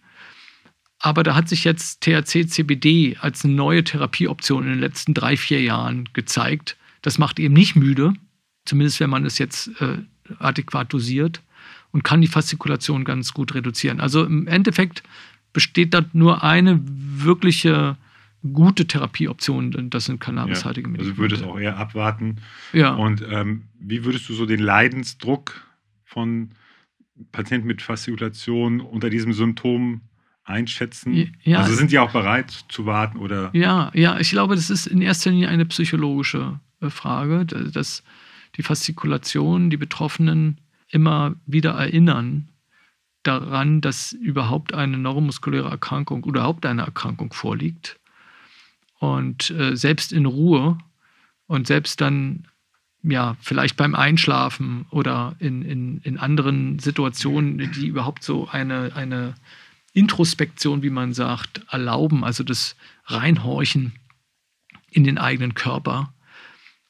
Aber da hat sich jetzt THC-CBD als eine neue Therapieoption in den letzten drei, vier Jahren gezeigt. Das macht eben nicht müde, zumindest wenn man es jetzt äh, adäquat dosiert und kann die Faszikulation ganz gut reduzieren. Also im Endeffekt besteht da nur eine wirkliche gute Therapieoption, das sind cannabishaltige Medikamente. Also würdest auch eher abwarten. Ja. Und ähm, wie würdest du so den Leidensdruck von Patienten mit Faszikulation unter diesem Symptom einschätzen? Ja, also sind die auch bereit zu warten oder? Ja, ja, ich glaube, das ist in erster Linie eine psychologische äh, Frage, dass die Faszikulation die Betroffenen immer wieder erinnern daran, dass überhaupt eine neuromuskuläre Erkrankung oder überhaupt eine Erkrankung vorliegt. Und äh, selbst in Ruhe und selbst dann ja, vielleicht beim Einschlafen oder in, in, in anderen Situationen, die überhaupt so eine, eine Introspektion, wie man sagt, erlauben, also das Reinhorchen in den eigenen Körper.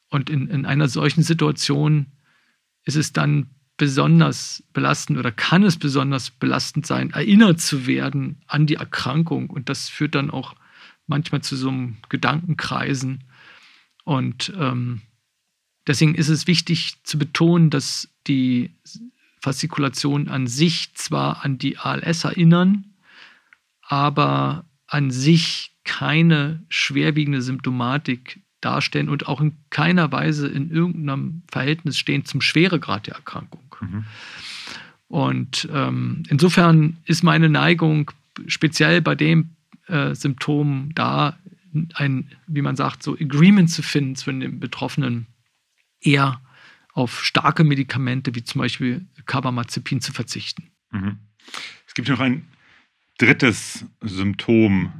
Und in, in einer solchen Situation ist es dann besonders belastend oder kann es besonders belastend sein, erinnert zu werden an die Erkrankung. Und das führt dann auch manchmal zu so einem Gedankenkreisen. Und ähm, deswegen ist es wichtig zu betonen, dass die Faszikulation an sich zwar an die ALS erinnern, aber an sich keine schwerwiegende Symptomatik darstellen und auch in keiner Weise in irgendeinem Verhältnis stehen zum Schweregrad der Erkrankung. Mhm. Und ähm, insofern ist meine Neigung speziell bei dem äh, Symptom da ein, wie man sagt, so Agreement zu finden zwischen den Betroffenen, eher auf starke Medikamente wie zum Beispiel Carbamazepin zu verzichten. Mhm. Es gibt noch ein drittes Symptom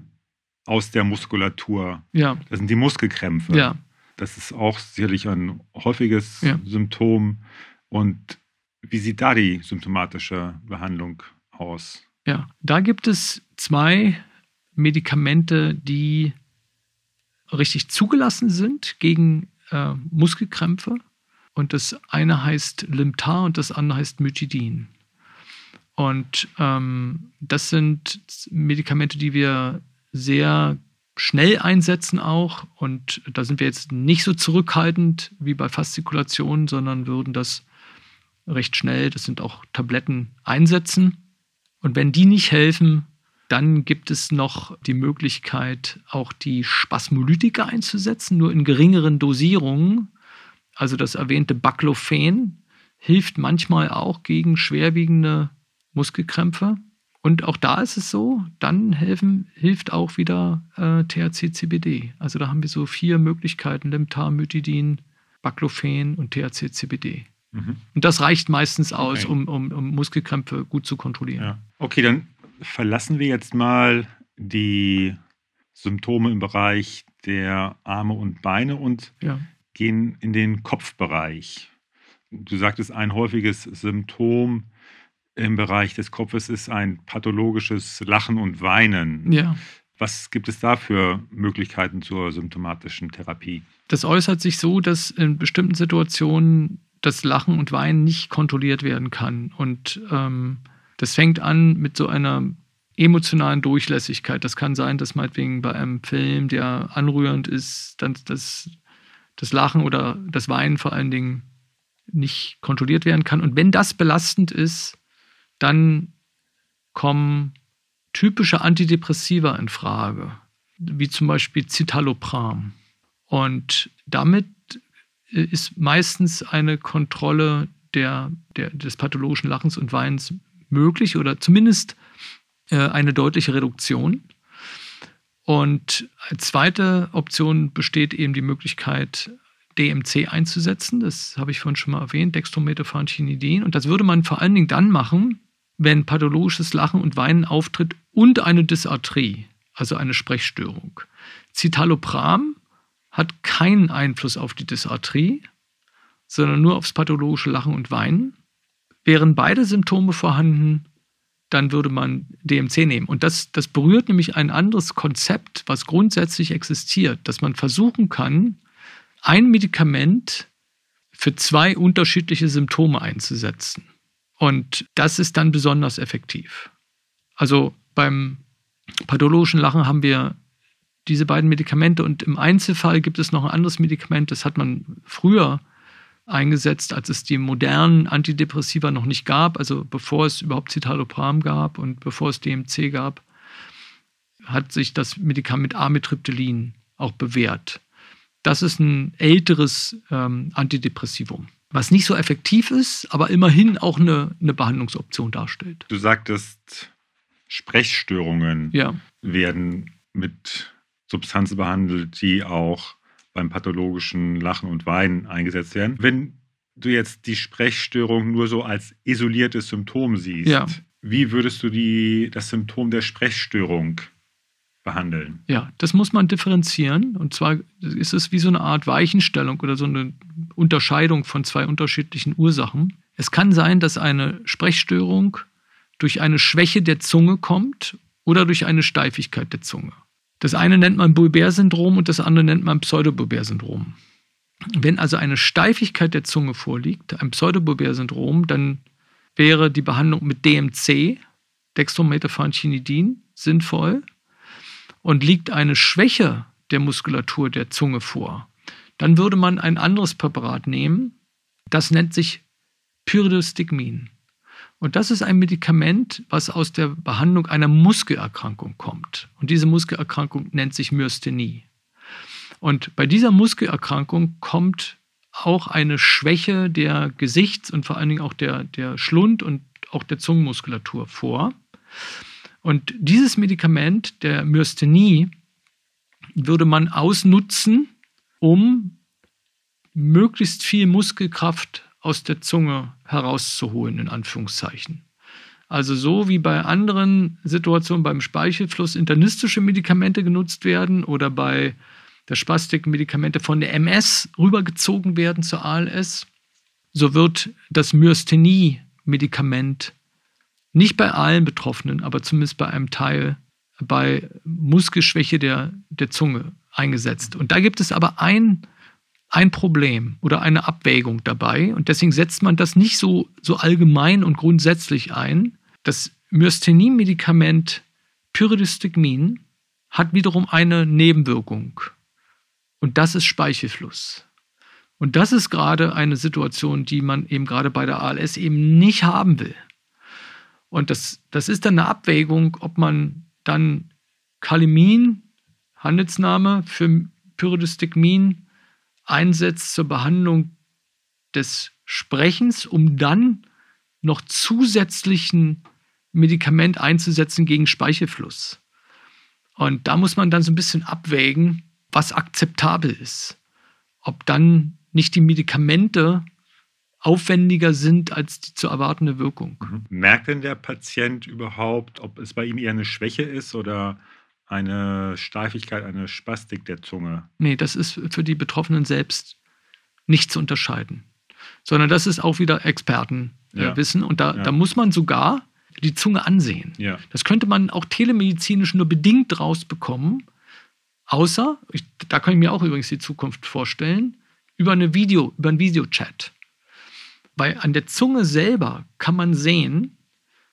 aus der Muskulatur. Ja. Das sind die Muskelkrämpfe. Ja. Das ist auch sicherlich ein häufiges ja. Symptom. Und wie sieht da die symptomatische Behandlung aus? Ja, da gibt es zwei Medikamente, die richtig zugelassen sind gegen äh, Muskelkrämpfe. Und das eine heißt Limtar und das andere heißt Mytidin. Und ähm, das sind Medikamente, die wir sehr schnell einsetzen auch. Und da sind wir jetzt nicht so zurückhaltend wie bei Faszikulationen, sondern würden das recht schnell, das sind auch Tabletten, einsetzen. Und wenn die nicht helfen, dann gibt es noch die Möglichkeit, auch die Spasmolytika einzusetzen, nur in geringeren Dosierungen. Also das erwähnte Baclofen hilft manchmal auch gegen schwerwiegende Muskelkrämpfe. Und auch da ist es so, dann helfen, hilft auch wieder äh, THC-CBD. Also da haben wir so vier Möglichkeiten, Limtar, Mytidin, Baclofen und THC-CBD. Mhm. Und das reicht meistens aus, okay. um, um, um, Muskelkrämpfe gut zu kontrollieren. Ja. Okay, dann verlassen wir jetzt mal die Symptome im Bereich der Arme und Beine und ja. gehen in den Kopfbereich. Du sagtest, ein häufiges Symptom im Bereich des Kopfes ist ein pathologisches Lachen und Weinen. Ja. Was gibt es da für Möglichkeiten zur symptomatischen Therapie? Das äußert sich so, dass in bestimmten Situationen das Lachen und Weinen nicht kontrolliert werden kann. Und ähm, das fängt an mit so einer emotionalen Durchlässigkeit. Das kann sein, dass meinetwegen bei einem Film, der anrührend ist, dann das, das Lachen oder das Weinen vor allen Dingen nicht kontrolliert werden kann. Und wenn das belastend ist, dann kommen typische Antidepressiva in Frage, wie zum Beispiel Citalopram. Und damit ist meistens eine Kontrolle der, der, des pathologischen Lachens und Weinens möglich oder zumindest äh, eine deutliche Reduktion. Und als zweite Option besteht eben die Möglichkeit, DMC einzusetzen. Das habe ich vorhin schon mal erwähnt, Dextrometaphanchinidin. Und das würde man vor allen Dingen dann machen, wenn pathologisches Lachen und Weinen auftritt und eine Dysarthrie, also eine Sprechstörung. Citalopram hat keinen Einfluss auf die Dysarthrie, sondern nur aufs pathologische Lachen und Weinen. Wären beide Symptome vorhanden, dann würde man DMC nehmen. Und das, das berührt nämlich ein anderes Konzept, was grundsätzlich existiert, dass man versuchen kann, ein Medikament für zwei unterschiedliche Symptome einzusetzen. Und das ist dann besonders effektiv. Also beim pathologischen Lachen haben wir diese beiden Medikamente und im Einzelfall gibt es noch ein anderes Medikament, das hat man früher eingesetzt, als es die modernen Antidepressiva noch nicht gab, also bevor es überhaupt Citalopram gab und bevor es DMC gab, hat sich das Medikament Amitriptylin auch bewährt. Das ist ein älteres ähm, Antidepressivum, was nicht so effektiv ist, aber immerhin auch eine, eine Behandlungsoption darstellt. Du sagtest, Sprechstörungen ja. werden mit Substanzen behandelt, die auch beim pathologischen Lachen und Weinen eingesetzt werden. Wenn du jetzt die Sprechstörung nur so als isoliertes Symptom siehst, ja. wie würdest du die, das Symptom der Sprechstörung behandeln? Ja, das muss man differenzieren. Und zwar ist es wie so eine Art Weichenstellung oder so eine Unterscheidung von zwei unterschiedlichen Ursachen. Es kann sein, dass eine Sprechstörung durch eine Schwäche der Zunge kommt oder durch eine Steifigkeit der Zunge. Das eine nennt man Bulbär-Syndrom und das andere nennt man Pseudobulbär-Syndrom. Wenn also eine Steifigkeit der Zunge vorliegt, ein Pseudobulbär-Syndrom, dann wäre die Behandlung mit DMC, Dextrometaphanchinidin, sinnvoll. Und liegt eine Schwäche der Muskulatur der Zunge vor, dann würde man ein anderes Präparat nehmen. Das nennt sich Pyridostigmin. Und das ist ein Medikament, was aus der Behandlung einer Muskelerkrankung kommt. Und diese Muskelerkrankung nennt sich Myasthenie. Und bei dieser Muskelerkrankung kommt auch eine Schwäche der Gesichts- und vor allen Dingen auch der, der Schlund- und auch der Zungenmuskulatur vor. Und dieses Medikament, der Myasthenie, würde man ausnutzen, um möglichst viel Muskelkraft aus der Zunge herauszuholen, in Anführungszeichen. Also so wie bei anderen Situationen beim Speichelfluss internistische Medikamente genutzt werden oder bei der Spastik Medikamente von der MS rübergezogen werden zur ALS, so wird das Myasthenie-Medikament nicht bei allen Betroffenen, aber zumindest bei einem Teil bei Muskelschwäche der, der Zunge eingesetzt. Und da gibt es aber ein, ein Problem oder eine Abwägung dabei. Und deswegen setzt man das nicht so, so allgemein und grundsätzlich ein, das Myasthenie-Medikament Pyridostigmin hat wiederum eine Nebenwirkung. Und das ist Speichelfluss. Und das ist gerade eine Situation, die man eben gerade bei der ALS eben nicht haben will. Und das, das ist dann eine Abwägung, ob man dann Kalimin, Handelsname für Pyridostigmin, einsetzt zur Behandlung des Sprechens, um dann noch zusätzlichen Medikament einzusetzen gegen Speichelfluss. Und da muss man dann so ein bisschen abwägen, was akzeptabel ist. Ob dann nicht die Medikamente aufwendiger sind als die zu erwartende Wirkung. Mhm. Merkt denn der Patient überhaupt, ob es bei ihm eher eine Schwäche ist oder eine Steifigkeit, eine Spastik der Zunge? Nee, das ist für die Betroffenen selbst nicht zu unterscheiden. Sondern das ist auch wieder Expertenwissen. Ja. Und da, ja. da muss man sogar die Zunge ansehen. Ja. Das könnte man auch telemedizinisch nur bedingt rausbekommen, außer, ich, da kann ich mir auch übrigens die Zukunft vorstellen, über eine Video, über einen Videochat. Weil an der Zunge selber kann man sehen,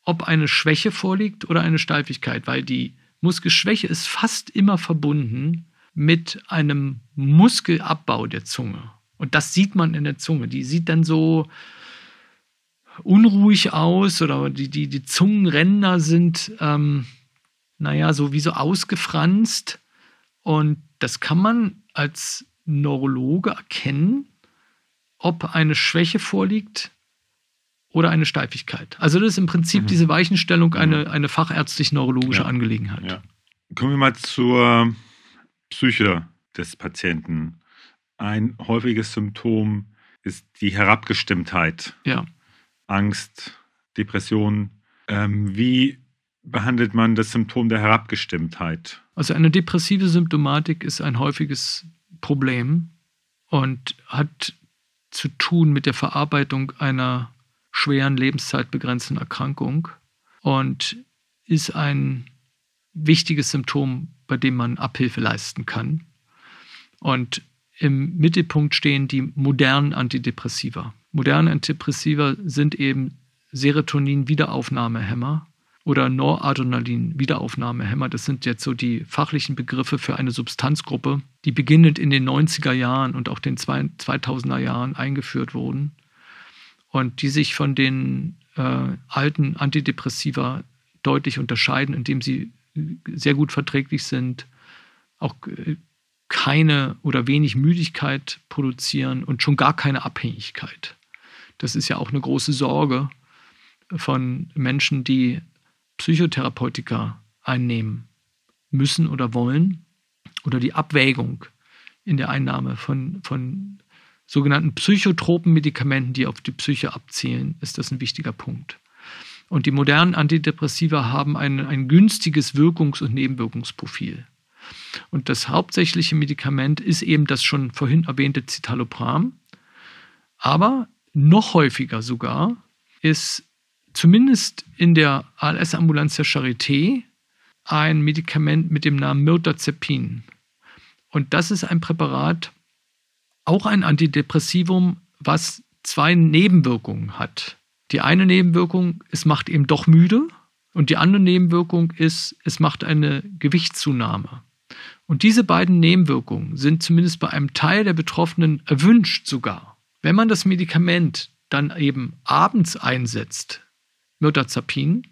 ob eine Schwäche vorliegt oder eine Steifigkeit, weil die Muskelschwäche ist fast immer verbunden mit einem Muskelabbau der Zunge. Und das sieht man in der Zunge. Die sieht dann so, unruhig aus oder die, die, die Zungenränder sind, ähm, naja, so wie so ausgefranst. Und das kann man als Neurologe erkennen, ob eine Schwäche vorliegt oder eine Steifigkeit. Also das ist im Prinzip mhm. diese Weichenstellung eine, eine fachärztlich-neurologische ja. Angelegenheit. Ja. Kommen wir mal zur Psyche des Patienten. Ein häufiges Symptom ist die Herabgestimmtheit. Ja. Angst, Depression. Ähm, wie behandelt man das Symptom der Herabgestimmtheit? Also eine depressive Symptomatik ist ein häufiges Problem und hat zu tun mit der Verarbeitung einer schweren lebenszeitbegrenzten Erkrankung und ist ein wichtiges Symptom, bei dem man Abhilfe leisten kann. Und im Mittelpunkt stehen die modernen Antidepressiva. Moderne Antidepressiva sind eben Serotonin-Wiederaufnahmehämmer oder Noradrenalin-Wiederaufnahmehämmer. Das sind jetzt so die fachlichen Begriffe für eine Substanzgruppe, die beginnend in den 90er Jahren und auch den 2000er Jahren eingeführt wurden und die sich von den äh, alten Antidepressiva deutlich unterscheiden, indem sie sehr gut verträglich sind, auch äh, keine oder wenig Müdigkeit produzieren und schon gar keine Abhängigkeit. Das ist ja auch eine große Sorge von Menschen, die Psychotherapeutika einnehmen müssen oder wollen oder die Abwägung in der Einnahme von, von sogenannten psychotropen Medikamenten, die auf die Psyche abzielen, ist das ein wichtiger Punkt. Und die modernen Antidepressiva haben ein, ein günstiges Wirkungs- und Nebenwirkungsprofil. Und das hauptsächliche Medikament ist eben das schon vorhin erwähnte Citalopram. Aber noch häufiger sogar ist zumindest in der ALS-Ambulanz der Charité ein Medikament mit dem Namen Mirtazepin. Und das ist ein Präparat, auch ein Antidepressivum, was zwei Nebenwirkungen hat. Die eine Nebenwirkung, es macht eben doch müde. Und die andere Nebenwirkung ist, es macht eine Gewichtszunahme. Und diese beiden Nebenwirkungen sind zumindest bei einem Teil der Betroffenen erwünscht sogar. Wenn man das Medikament dann eben abends einsetzt, Mirtazapin,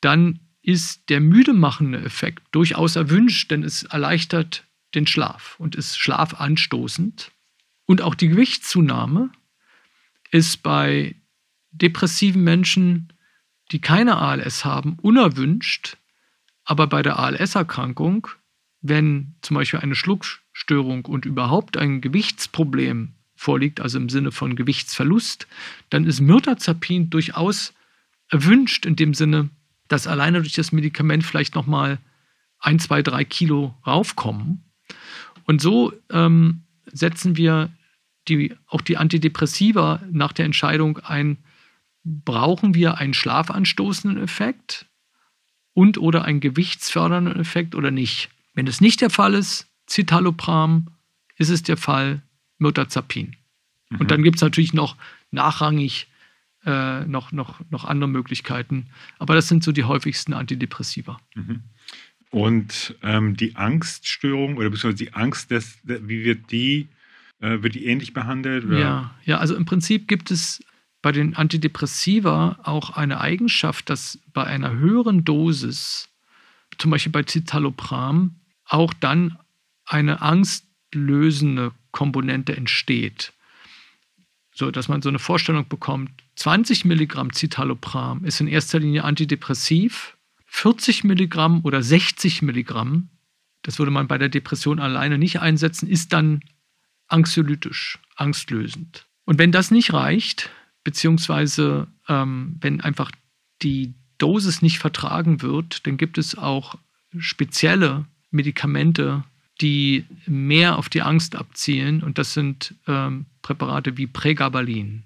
dann ist der müdemachende Effekt durchaus erwünscht, denn es erleichtert den Schlaf und ist schlafanstoßend. Und auch die Gewichtszunahme ist bei depressiven Menschen, die keine ALS haben, unerwünscht, Aber bei der ALS-Erkrankung, wenn zum Beispiel eine Schluckstörung und überhaupt ein Gewichtsproblem vorliegt, also im Sinne von Gewichtsverlust, dann ist Myrtazapin durchaus erwünscht in dem Sinne, dass alleine durch das Medikament vielleicht nochmal ein, zwei, drei Kilo raufkommen. Und so ähm, setzen wir die, auch die Antidepressiva nach der Entscheidung ein, brauchen wir einen schlafanstoßenden Effekt und oder einen gewichtsfördernden Effekt oder nicht. Wenn es nicht der Fall ist, Citalopram, ist es der Fall Mirtazapin. Mhm. Und dann gibt es natürlich noch nachrangig äh, noch, noch, noch andere Möglichkeiten. Aber das sind so die häufigsten Antidepressiva. Mhm. Und ähm, die Angststörung oder beziehungsweise die Angst, des, wie wird die, äh, wird die ähnlich behandelt? Oder? Ja, ja, also im Prinzip gibt es bei den Antidepressiva auch eine Eigenschaft, dass bei einer höheren Dosis, zum Beispiel bei Citalopram, auch dann eine angstlösende Komponente entsteht. So dass man so eine Vorstellung bekommt, 20 Milligramm Citalopram ist in erster Linie antidepressiv, 40 Milligramm oder 60 Milligramm, das würde man bei der Depression alleine nicht einsetzen, ist dann anxiolytisch, angstlösend. Und wenn das nicht reicht, beziehungsweise ähm, wenn einfach die Dosis nicht vertragen wird, dann gibt es auch spezielle Medikamente, die mehr auf die Angst abzielen. Und das sind ähm, Präparate wie Pregabalin.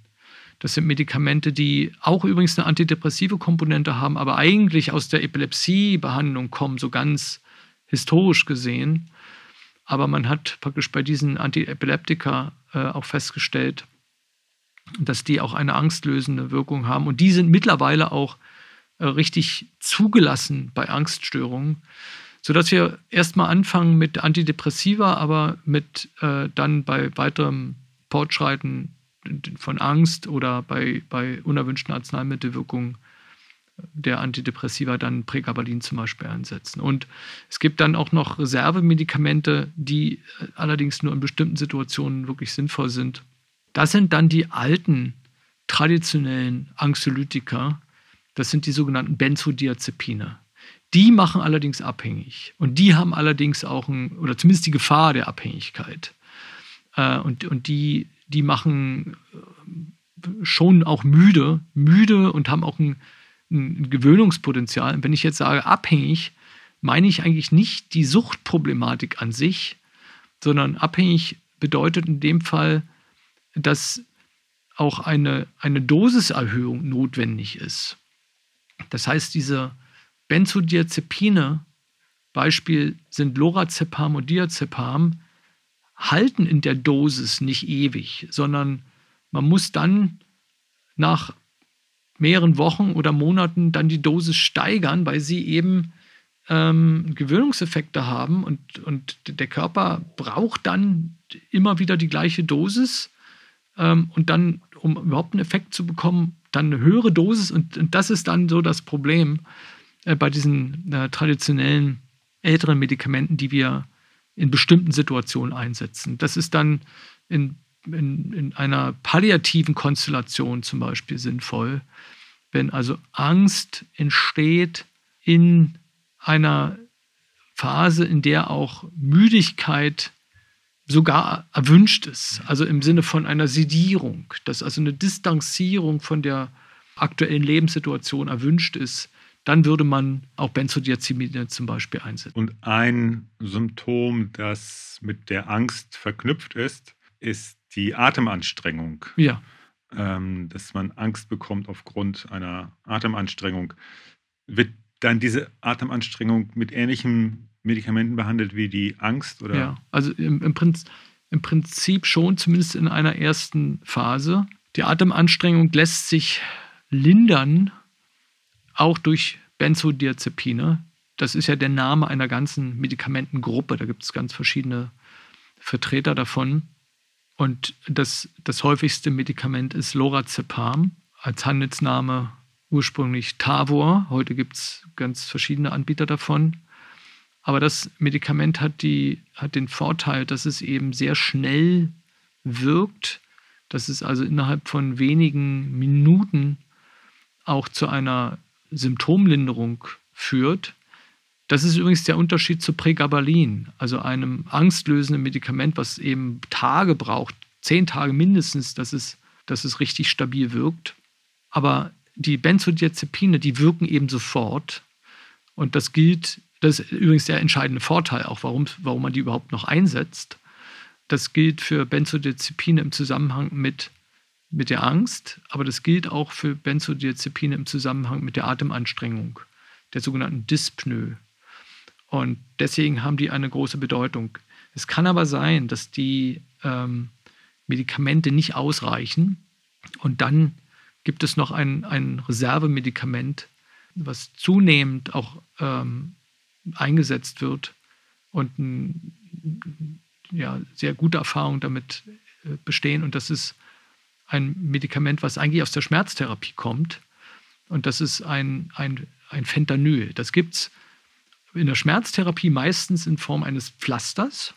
Das sind Medikamente, die auch übrigens eine antidepressive Komponente haben, aber eigentlich aus der Epilepsiebehandlung kommen, so ganz historisch gesehen. Aber man hat praktisch bei diesen Antiepileptika äh, auch festgestellt, dass die auch eine angstlösende Wirkung haben. Und die sind mittlerweile auch äh, richtig zugelassen bei Angststörungen, sodass wir erstmal anfangen mit Antidepressiva, aber mit äh, dann bei weiterem Fortschreiten von Angst oder bei, bei unerwünschten Arzneimittelwirkungen der Antidepressiva dann Pregabalin zum Beispiel einsetzen. Und es gibt dann auch noch Reservemedikamente, die äh, allerdings nur in bestimmten Situationen wirklich sinnvoll sind. Das sind dann die alten, traditionellen Anxiolytika. Das sind die sogenannten Benzodiazepine. Die machen allerdings abhängig. Und die haben allerdings auch, ein, oder zumindest die Gefahr der Abhängigkeit. Äh, und, und die die machen äh, schon auch müde, müde und haben auch ein, ein Gewöhnungspotenzial. Und wenn ich jetzt sage abhängig, meine ich eigentlich nicht die Suchtproblematik an sich, sondern abhängig bedeutet in dem Fall, dass auch eine, eine Dosiserhöhung notwendig ist. Das heißt, diese Benzodiazepine, Beispiel sind Lorazepam und Diazepam, halten in der Dosis nicht ewig, sondern man muss dann nach mehreren Wochen oder Monaten dann die Dosis steigern, weil sie eben ähm, Gewöhnungseffekte haben und, und der Körper braucht dann immer wieder die gleiche Dosis ähm, und dann, um überhaupt einen Effekt zu bekommen, dann eine höhere Dosis und, und das ist dann so das Problem äh, bei diesen äh, traditionellen älteren Medikamenten, die wir in bestimmten Situationen einsetzen. Das ist dann in, in, in einer palliativen Konstellation zum Beispiel sinnvoll, wenn also Angst entsteht in einer Phase, in der auch Müdigkeit sogar erwünscht ist, also im Sinne von einer Sedierung, dass also eine Distanzierung von der aktuellen Lebenssituation erwünscht ist, dann würde man auch Benzodiazepine zum Beispiel einsetzen. Und ein Symptom, das mit der Angst verknüpft ist, ist die Atemanstrengung. Ja. Ähm, dass man Angst bekommt aufgrund einer Atemanstrengung. Wird dann diese Atemanstrengung mit ähnlichen Medikamenten behandelt wie die Angst? Oder? Ja, also im, im, Prinzip, im Prinzip schon, zumindest in einer ersten Phase. Die Atemanstrengung lässt sich lindern auch durch Benzodiazepine. Das ist ja der Name einer ganzen Medikamentengruppe. Da gibt es ganz verschiedene Vertreter davon. Und das, das häufigste Medikament ist Lorazepam, als Handelsname ursprünglich Tavor. Heute gibt es ganz verschiedene Anbieter davon. Aber das Medikament hat, die, hat den Vorteil, dass es eben sehr schnell wirkt, dass es also innerhalb von wenigen Minuten auch zu einer Symptomlinderung führt. Das ist übrigens der Unterschied zu Pregabalin, also einem angstlösenden Medikament, was eben Tage braucht, zehn Tage mindestens, dass es, dass es richtig stabil wirkt. Aber die Benzodiazepine, die wirken eben sofort. Und das gilt, das ist übrigens der entscheidende Vorteil, auch warum, warum man die überhaupt noch einsetzt. Das gilt für Benzodiazepine im Zusammenhang mit, mit der Angst, aber das gilt auch für Benzodiazepine im Zusammenhang mit der Atemanstrengung, der sogenannten Dyspnoe. Und deswegen haben die eine große Bedeutung. Es kann aber sein, dass die ähm, Medikamente nicht ausreichen und dann gibt es noch ein, ein Reservemedikament, was zunehmend auch ähm, eingesetzt wird und ein, ja, sehr gute Erfahrungen damit äh, bestehen. Und das ist ein Medikament, was eigentlich aus der Schmerztherapie kommt. Und das ist ein, ein, ein Fentanyl. Das gibt es in der Schmerztherapie meistens in Form eines Pflasters,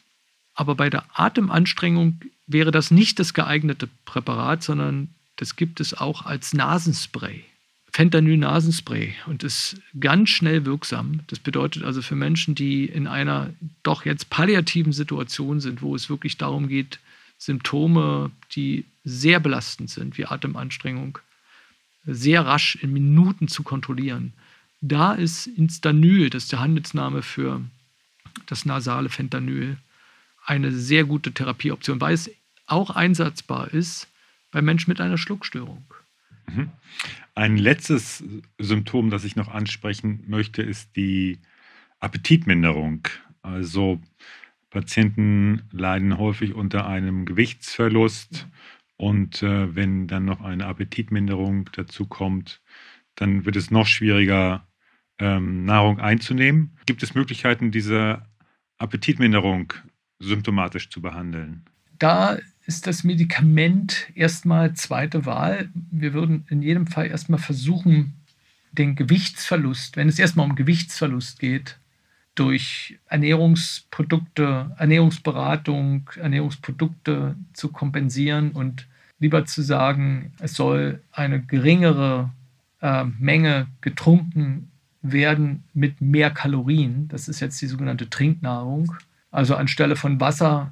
aber bei der Atemanstrengung wäre das nicht das geeignete Präparat, sondern das gibt es auch als Nasenspray. Fentanyl-Nasenspray und ist ganz schnell wirksam. Das bedeutet also für Menschen, die in einer doch jetzt palliativen Situation sind, wo es wirklich darum geht, Symptome, die sehr belastend sind, wie Atemanstrengung, sehr rasch in Minuten zu kontrollieren. Da ist Instanyl, das ist der Handelsname für das nasale Fentanyl, eine sehr gute Therapieoption, weil es auch einsatzbar ist bei Menschen mit einer Schluckstörung. Mhm. Ein letztes Symptom, das ich noch ansprechen möchte, ist die Appetitminderung. Also Patienten leiden häufig unter einem Gewichtsverlust und äh, wenn dann noch eine Appetitminderung dazu kommt, dann wird es noch schwieriger, ähm, Nahrung einzunehmen. Gibt es Möglichkeiten, diese Appetitminderung symptomatisch zu behandeln? Da ist das Medikament erstmal zweite Wahl. Wir würden in jedem Fall erstmal versuchen, den Gewichtsverlust, wenn es erstmal um Gewichtsverlust geht, durch Ernährungsprodukte, Ernährungsberatung, Ernährungsprodukte zu kompensieren und lieber zu sagen, es soll eine geringere äh, Menge getrunken werden mit mehr Kalorien. Das ist jetzt die sogenannte Trinknahrung. Also anstelle von Wasser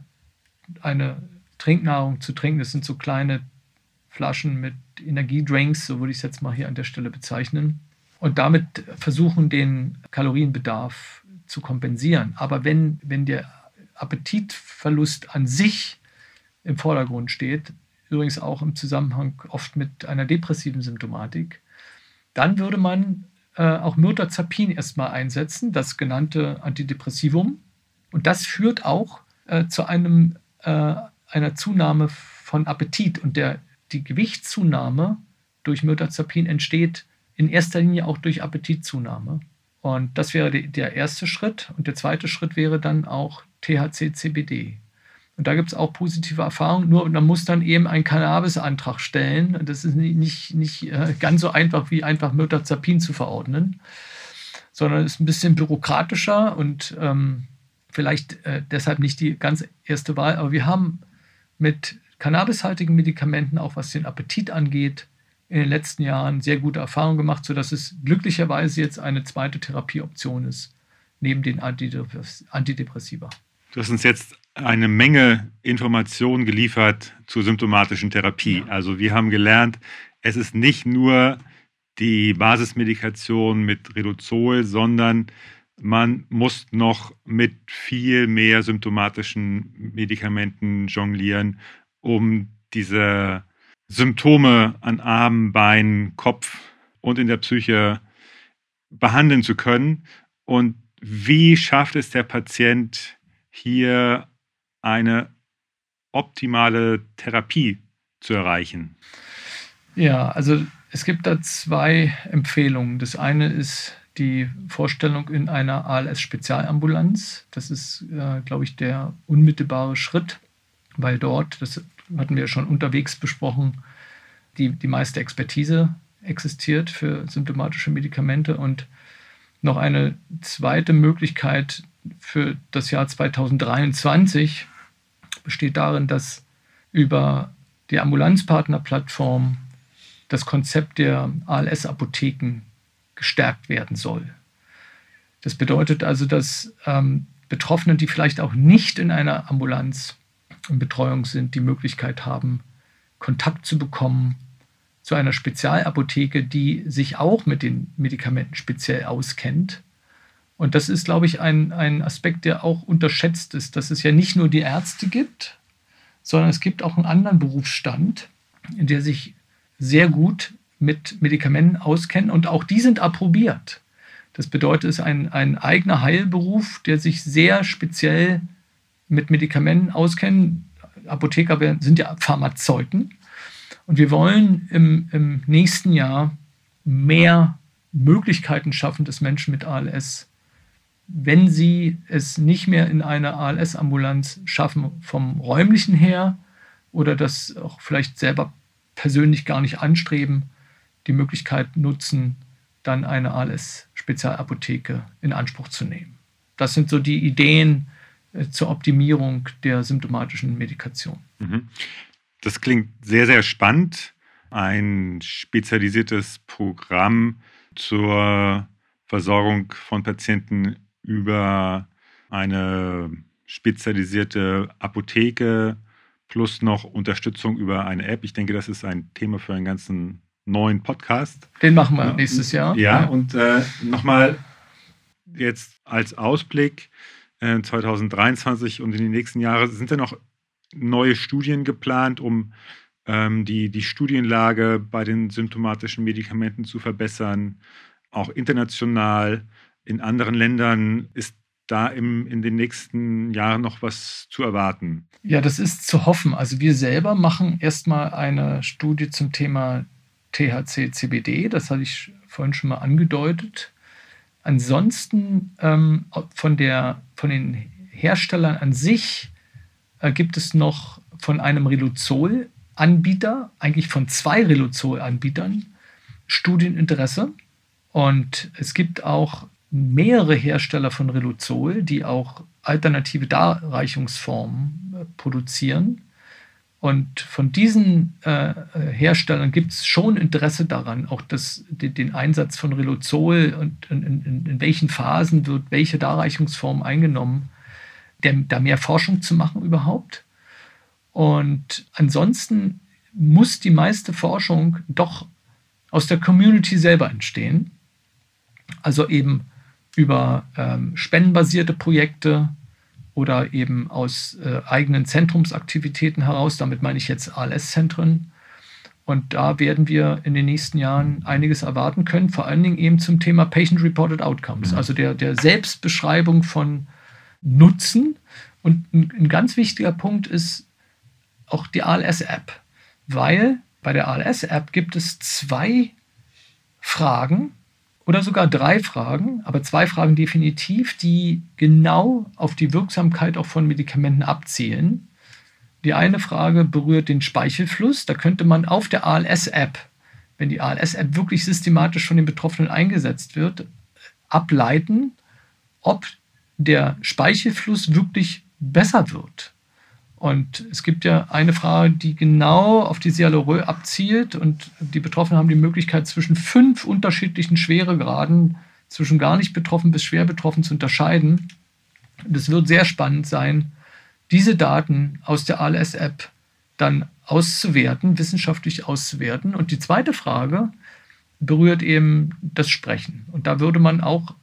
eine Trinknahrung zu trinken. Das sind so kleine Flaschen mit Energiedrinks, so würde ich es jetzt mal hier an der Stelle bezeichnen. Und damit versuchen, den Kalorienbedarf zu kompensieren. Aber wenn, wenn der Appetitverlust an sich im Vordergrund steht, übrigens auch im Zusammenhang oft mit einer depressiven Symptomatik, dann würde man äh, auch Myrtazapin erstmal einsetzen, das genannte Antidepressivum. Und das führt auch äh, zu einem, äh, einer Zunahme von Appetit. Und der, die Gewichtszunahme durch Myrtazapin entsteht in erster Linie auch durch Appetitzunahme. Und das wäre der erste Schritt. Und der zweite Schritt wäre dann auch THC-CBD. Und da gibt es auch positive Erfahrungen, nur man muss dann eben einen Cannabis-Antrag stellen. Das ist nicht, nicht, nicht äh, ganz so einfach wie einfach Myrtazapin zu verordnen, sondern ist ein bisschen bürokratischer und ähm, vielleicht äh, deshalb nicht die ganz erste Wahl. Aber wir haben mit cannabishaltigen Medikamenten, auch was den Appetit angeht, in den letzten Jahren sehr gute Erfahrungen gemacht, sodass es glücklicherweise jetzt eine zweite Therapieoption ist, neben den Antidepressiva. Du hast uns jetzt eine Menge Informationen geliefert zur symptomatischen Therapie. Ja. Also wir haben gelernt, es ist nicht nur die Basismedikation mit Reduzol, sondern man muss noch mit viel mehr symptomatischen Medikamenten jonglieren, um diese Symptome an Armen, Beinen, Kopf und in der Psyche behandeln zu können. Und wie schafft es der Patient hier eine optimale Therapie zu erreichen? Ja, also es gibt da zwei Empfehlungen. Das eine ist die Vorstellung in einer ALS-Spezialambulanz. Das ist, äh, glaube ich, der unmittelbare Schritt, weil dort, das hatten wir schon unterwegs besprochen, die, die meiste Expertise existiert für symptomatische Medikamente. Und noch eine zweite Möglichkeit für das Jahr 2023 besteht darin, dass über die Ambulanzpartnerplattform das Konzept der ALS-Apotheken gestärkt werden soll. Das bedeutet also, dass ähm, Betroffene, die vielleicht auch nicht in einer Ambulanz in Betreuung sind, die Möglichkeit haben, Kontakt zu bekommen zu einer Spezialapotheke, die sich auch mit den Medikamenten speziell auskennt. Und das ist, glaube ich, ein, ein Aspekt, der auch unterschätzt ist, dass es ja nicht nur die Ärzte gibt, sondern es gibt auch einen anderen Berufsstand, der sich sehr gut mit Medikamenten auskennt und auch die sind approbiert. Das bedeutet, es ist ein, ein eigener Heilberuf, der sich sehr speziell mit Medikamenten auskennt. Apotheker sind ja Pharmazeuten. Und wir wollen im, im nächsten Jahr mehr Möglichkeiten schaffen, dass Menschen mit ALS, wenn sie es nicht mehr in einer ALS-Ambulanz schaffen, vom räumlichen her oder das auch vielleicht selber persönlich gar nicht anstreben, die Möglichkeit nutzen, dann eine ALS-Spezialapotheke in Anspruch zu nehmen. Das sind so die Ideen zur Optimierung der symptomatischen Medikation. Mhm. Das klingt sehr, sehr spannend. Ein spezialisiertes Programm zur Versorgung von Patienten über eine spezialisierte Apotheke plus noch Unterstützung über eine App. Ich denke, das ist ein Thema für einen ganzen neuen Podcast. Den machen wir nächstes Jahr. Ja, ja. und äh, nochmal jetzt als Ausblick äh, 2023 und in die nächsten Jahre sind da noch neue Studien geplant, um ähm, die, die Studienlage bei den symptomatischen Medikamenten zu verbessern. Auch international in anderen Ländern ist da im, in den nächsten Jahren noch was zu erwarten? Ja, das ist zu hoffen. Also wir selber machen erstmal eine Studie zum Thema THC-CBD, das hatte ich vorhin schon mal angedeutet. Ansonsten ähm, von, der, von den Herstellern an sich äh, gibt es noch von einem Reluzol-Anbieter, eigentlich von zwei Reluzol-Anbietern, Studieninteresse. Und es gibt auch mehrere Hersteller von Reluzol, die auch alternative Darreichungsformen äh, produzieren. Und von diesen äh, Herstellern gibt es schon Interesse daran, auch das, den, den Einsatz von Reluzol und in, in, in, welchen Phasen wird welche Darreichungsform eingenommen, der, da mehr Forschung zu machen überhaupt. Und ansonsten muss die meiste Forschung doch aus der Community selber entstehen. Also eben über ähm, spendenbasierte Projekte, oder eben aus äh, eigenen Zentrumsaktivitäten heraus. Damit meine ich jetzt ALS-Zentren. Und da werden wir in den nächsten Jahren einiges erwarten können, vor allen Dingen eben zum Thema Patient-Reported Outcomes, mhm. also der, der Selbstbeschreibung von Nutzen. Und ein, ein ganz wichtiger Punkt ist auch die ALS-App, weil bei der ALS-App gibt es zwei Fragen, oder sogar drei Fragen, aber zwei Fragen definitiv, die genau auf die Wirksamkeit auch von Medikamenten abzielen. Die eine Frage berührt den Speichelfluss. Da könnte man auf der ALS-App, wenn die ALS-App wirklich systematisch von den Betroffenen eingesetzt wird, ableiten, ob der Speichelfluss wirklich besser wird. Und es gibt ja eine Frage, die genau auf die Sialorö abzielt und die Betroffenen haben die Möglichkeit, zwischen fünf unterschiedlichen Schweregraden, zwischen gar nicht betroffen bis schwer betroffen zu unterscheiden. Und es wird sehr spannend sein, diese Daten aus der ALS-App dann auszuwerten, wissenschaftlich auszuwerten. Und die zweite Frage berührt eben das Sprechen. Und da würde man auch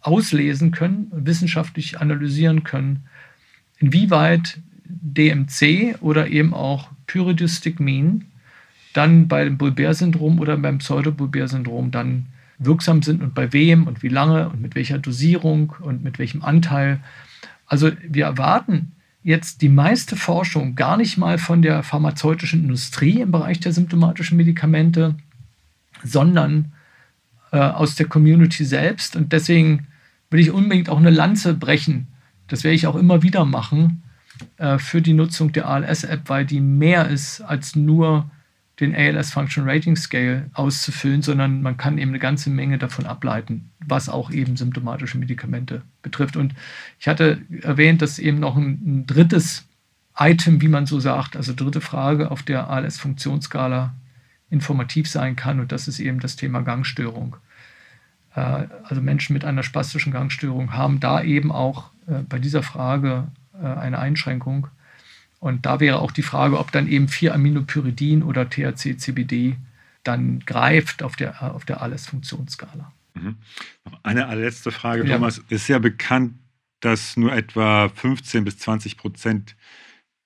auslesen können, wissenschaftlich analysieren können, inwieweit DMC oder eben auch Pyridostigmin dann beim Bulber-Syndrom oder beim Pseudo-Bulber-Syndrom dann wirksam sind und bei wem und wie lange und mit welcher Dosierung und mit welchem Anteil. Also wir erwarten jetzt die meiste Forschung gar nicht mal von der pharmazeutischen Industrie im Bereich der symptomatischen Medikamente, sondern äh, aus der Community selbst. Und deswegen will ich unbedingt auch eine Lanze brechen. Das werde ich auch immer wieder machen äh, für die Nutzung der ALS-App, weil die mehr ist als nur den ALS Function Rating Scale auszufüllen, sondern man kann eben eine ganze Menge davon ableiten, was auch eben symptomatische Medikamente betrifft. Und ich hatte erwähnt, dass eben noch ein, ein drittes Item, wie man so sagt, also dritte Frage auf der ALS-Funktionsskala informativ sein kann und das ist eben das Thema Gangstörung. also Menschen mit einer spastischen Gangstörung, haben da eben auch äh, bei dieser Frage äh, eine Einschränkung. Und da wäre auch die Frage, ob dann eben 4-Aminopyridin oder THC-CBD dann greift auf der, auf der ALS-Funktionsskala. Mhm. Noch eine allerletzte Frage, ja. Thomas. Es ist ja bekannt, dass nur etwa 15 bis 20 Prozent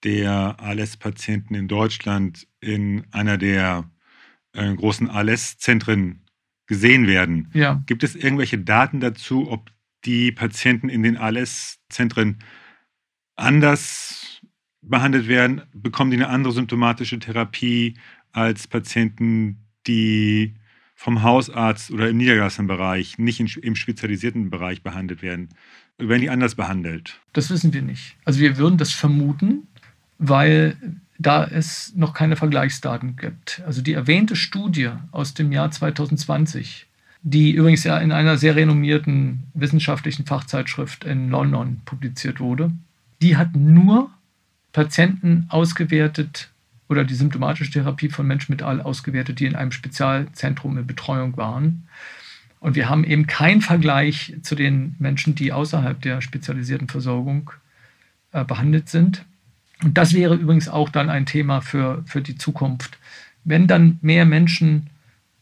der ALS-Patienten in Deutschland in einer der äh, großen ALS-Zentren gesehen werden. Ja. Gibt es irgendwelche Daten dazu, ob die Patienten in den ALS-Zentren anders behandelt werden? Bekommen die eine andere symptomatische Therapie als Patienten, die vom Hausarzt oder im niedergelassenen Bereich, nicht im spezialisierten Bereich behandelt werden? Werden die anders behandelt? Das wissen wir nicht. Also wir würden das vermuten, weil da es noch keine Vergleichsdaten gibt. Also die erwähnte Studie aus dem Jahr 2020, die übrigens ja in einer sehr renommierten wissenschaftlichen Fachzeitschrift in London publiziert wurde, die hat nur Patienten ausgewertet oder die symptomatische Therapie von Menschen mit AL ausgewertet, die in einem Spezialzentrum in Betreuung waren. Und wir haben eben keinen Vergleich zu den Menschen, die außerhalb der spezialisierten Versorgung äh, behandelt sind. Und das wäre übrigens auch dann ein Thema für, für die Zukunft. Wenn dann mehr Menschen,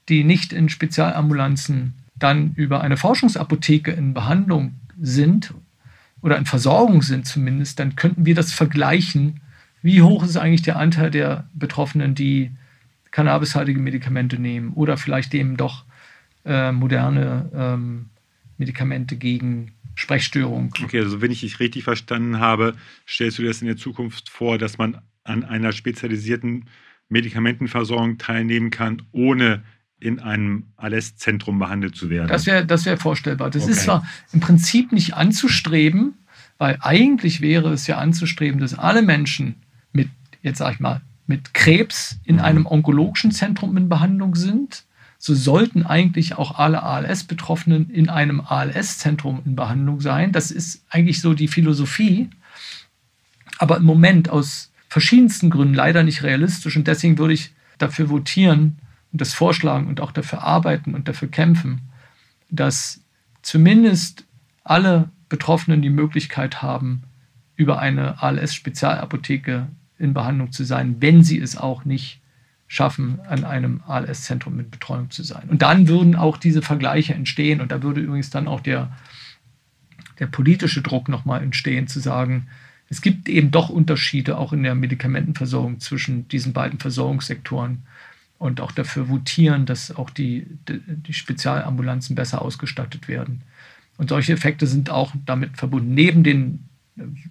die nicht in Spezialambulanzen dann über eine Forschungsapotheke in Behandlung sind oder in Versorgung sind zumindest, dann könnten wir das vergleichen. Wie hoch ist eigentlich der Anteil der Betroffenen, die cannabishaltige Medikamente nehmen oder vielleicht eben doch äh, moderne ähm, Medikamente gegen Sprechstörung. Okay, also wenn ich dich richtig verstanden habe, stellst du dir das in der Zukunft vor, dass man an einer spezialisierten Medikamentenversorgung teilnehmen kann, ohne in einem ALS-Zentrum behandelt zu werden. Das wäre das wär vorstellbar. Das okay. ist zwar im Prinzip nicht anzustreben, weil eigentlich wäre es ja anzustreben, dass alle Menschen mit, jetzt sag ich mal, mit Krebs in mhm. einem onkologischen Zentrum in Behandlung sind so sollten eigentlich auch alle ALS-Betroffenen in einem ALS-Zentrum in Behandlung sein. Das ist eigentlich so die Philosophie, aber im Moment aus verschiedensten Gründen leider nicht realistisch und deswegen würde ich dafür votieren und das vorschlagen und auch dafür arbeiten und dafür kämpfen, dass zumindest alle Betroffenen die Möglichkeit haben, über eine ALS-Spezialapotheke in Behandlung zu sein, wenn sie es auch nicht schaffen, an einem ALS-Zentrum mit Betreuung zu sein. Und dann würden auch diese Vergleiche entstehen und da würde übrigens dann auch der, der politische Druck nochmal entstehen, zu sagen, es gibt eben doch Unterschiede auch in der Medikamentenversorgung zwischen diesen beiden Versorgungssektoren und auch dafür votieren, dass auch die, die Spezialambulanzen besser ausgestattet werden. Und solche Effekte sind auch damit verbunden. Neben den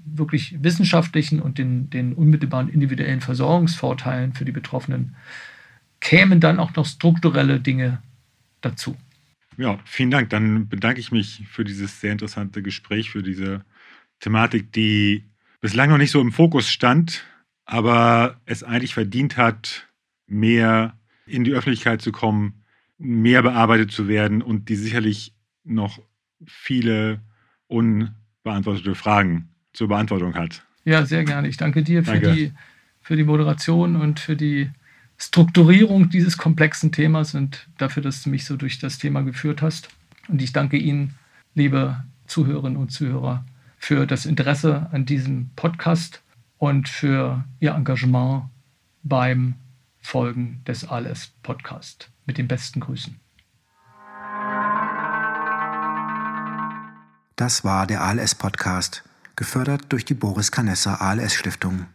wirklich wissenschaftlichen und den, den unmittelbaren individuellen Versorgungsvorteilen für die Betroffenen kämen dann auch noch strukturelle Dinge dazu. Ja, vielen Dank. Dann bedanke ich mich für dieses sehr interessante Gespräch, für diese Thematik, die bislang noch nicht so im Fokus stand, aber es eigentlich verdient hat, mehr in die Öffentlichkeit zu kommen, mehr bearbeitet zu werden und die sicherlich noch viele unbeantwortete Fragen zur Beantwortung hat. Ja, sehr gerne. Ich danke dir für, danke. Die, für die Moderation und für die Strukturierung dieses komplexen Themas und dafür, dass du mich so durch das Thema geführt hast. Und ich danke Ihnen, liebe Zuhörerinnen und Zuhörer, für das Interesse an diesem Podcast und für Ihr Engagement beim Folgen des ALS Podcast. Mit den besten Grüßen. Das war der ALS Podcast gefördert durch die Boris Canessa ALS Stiftung.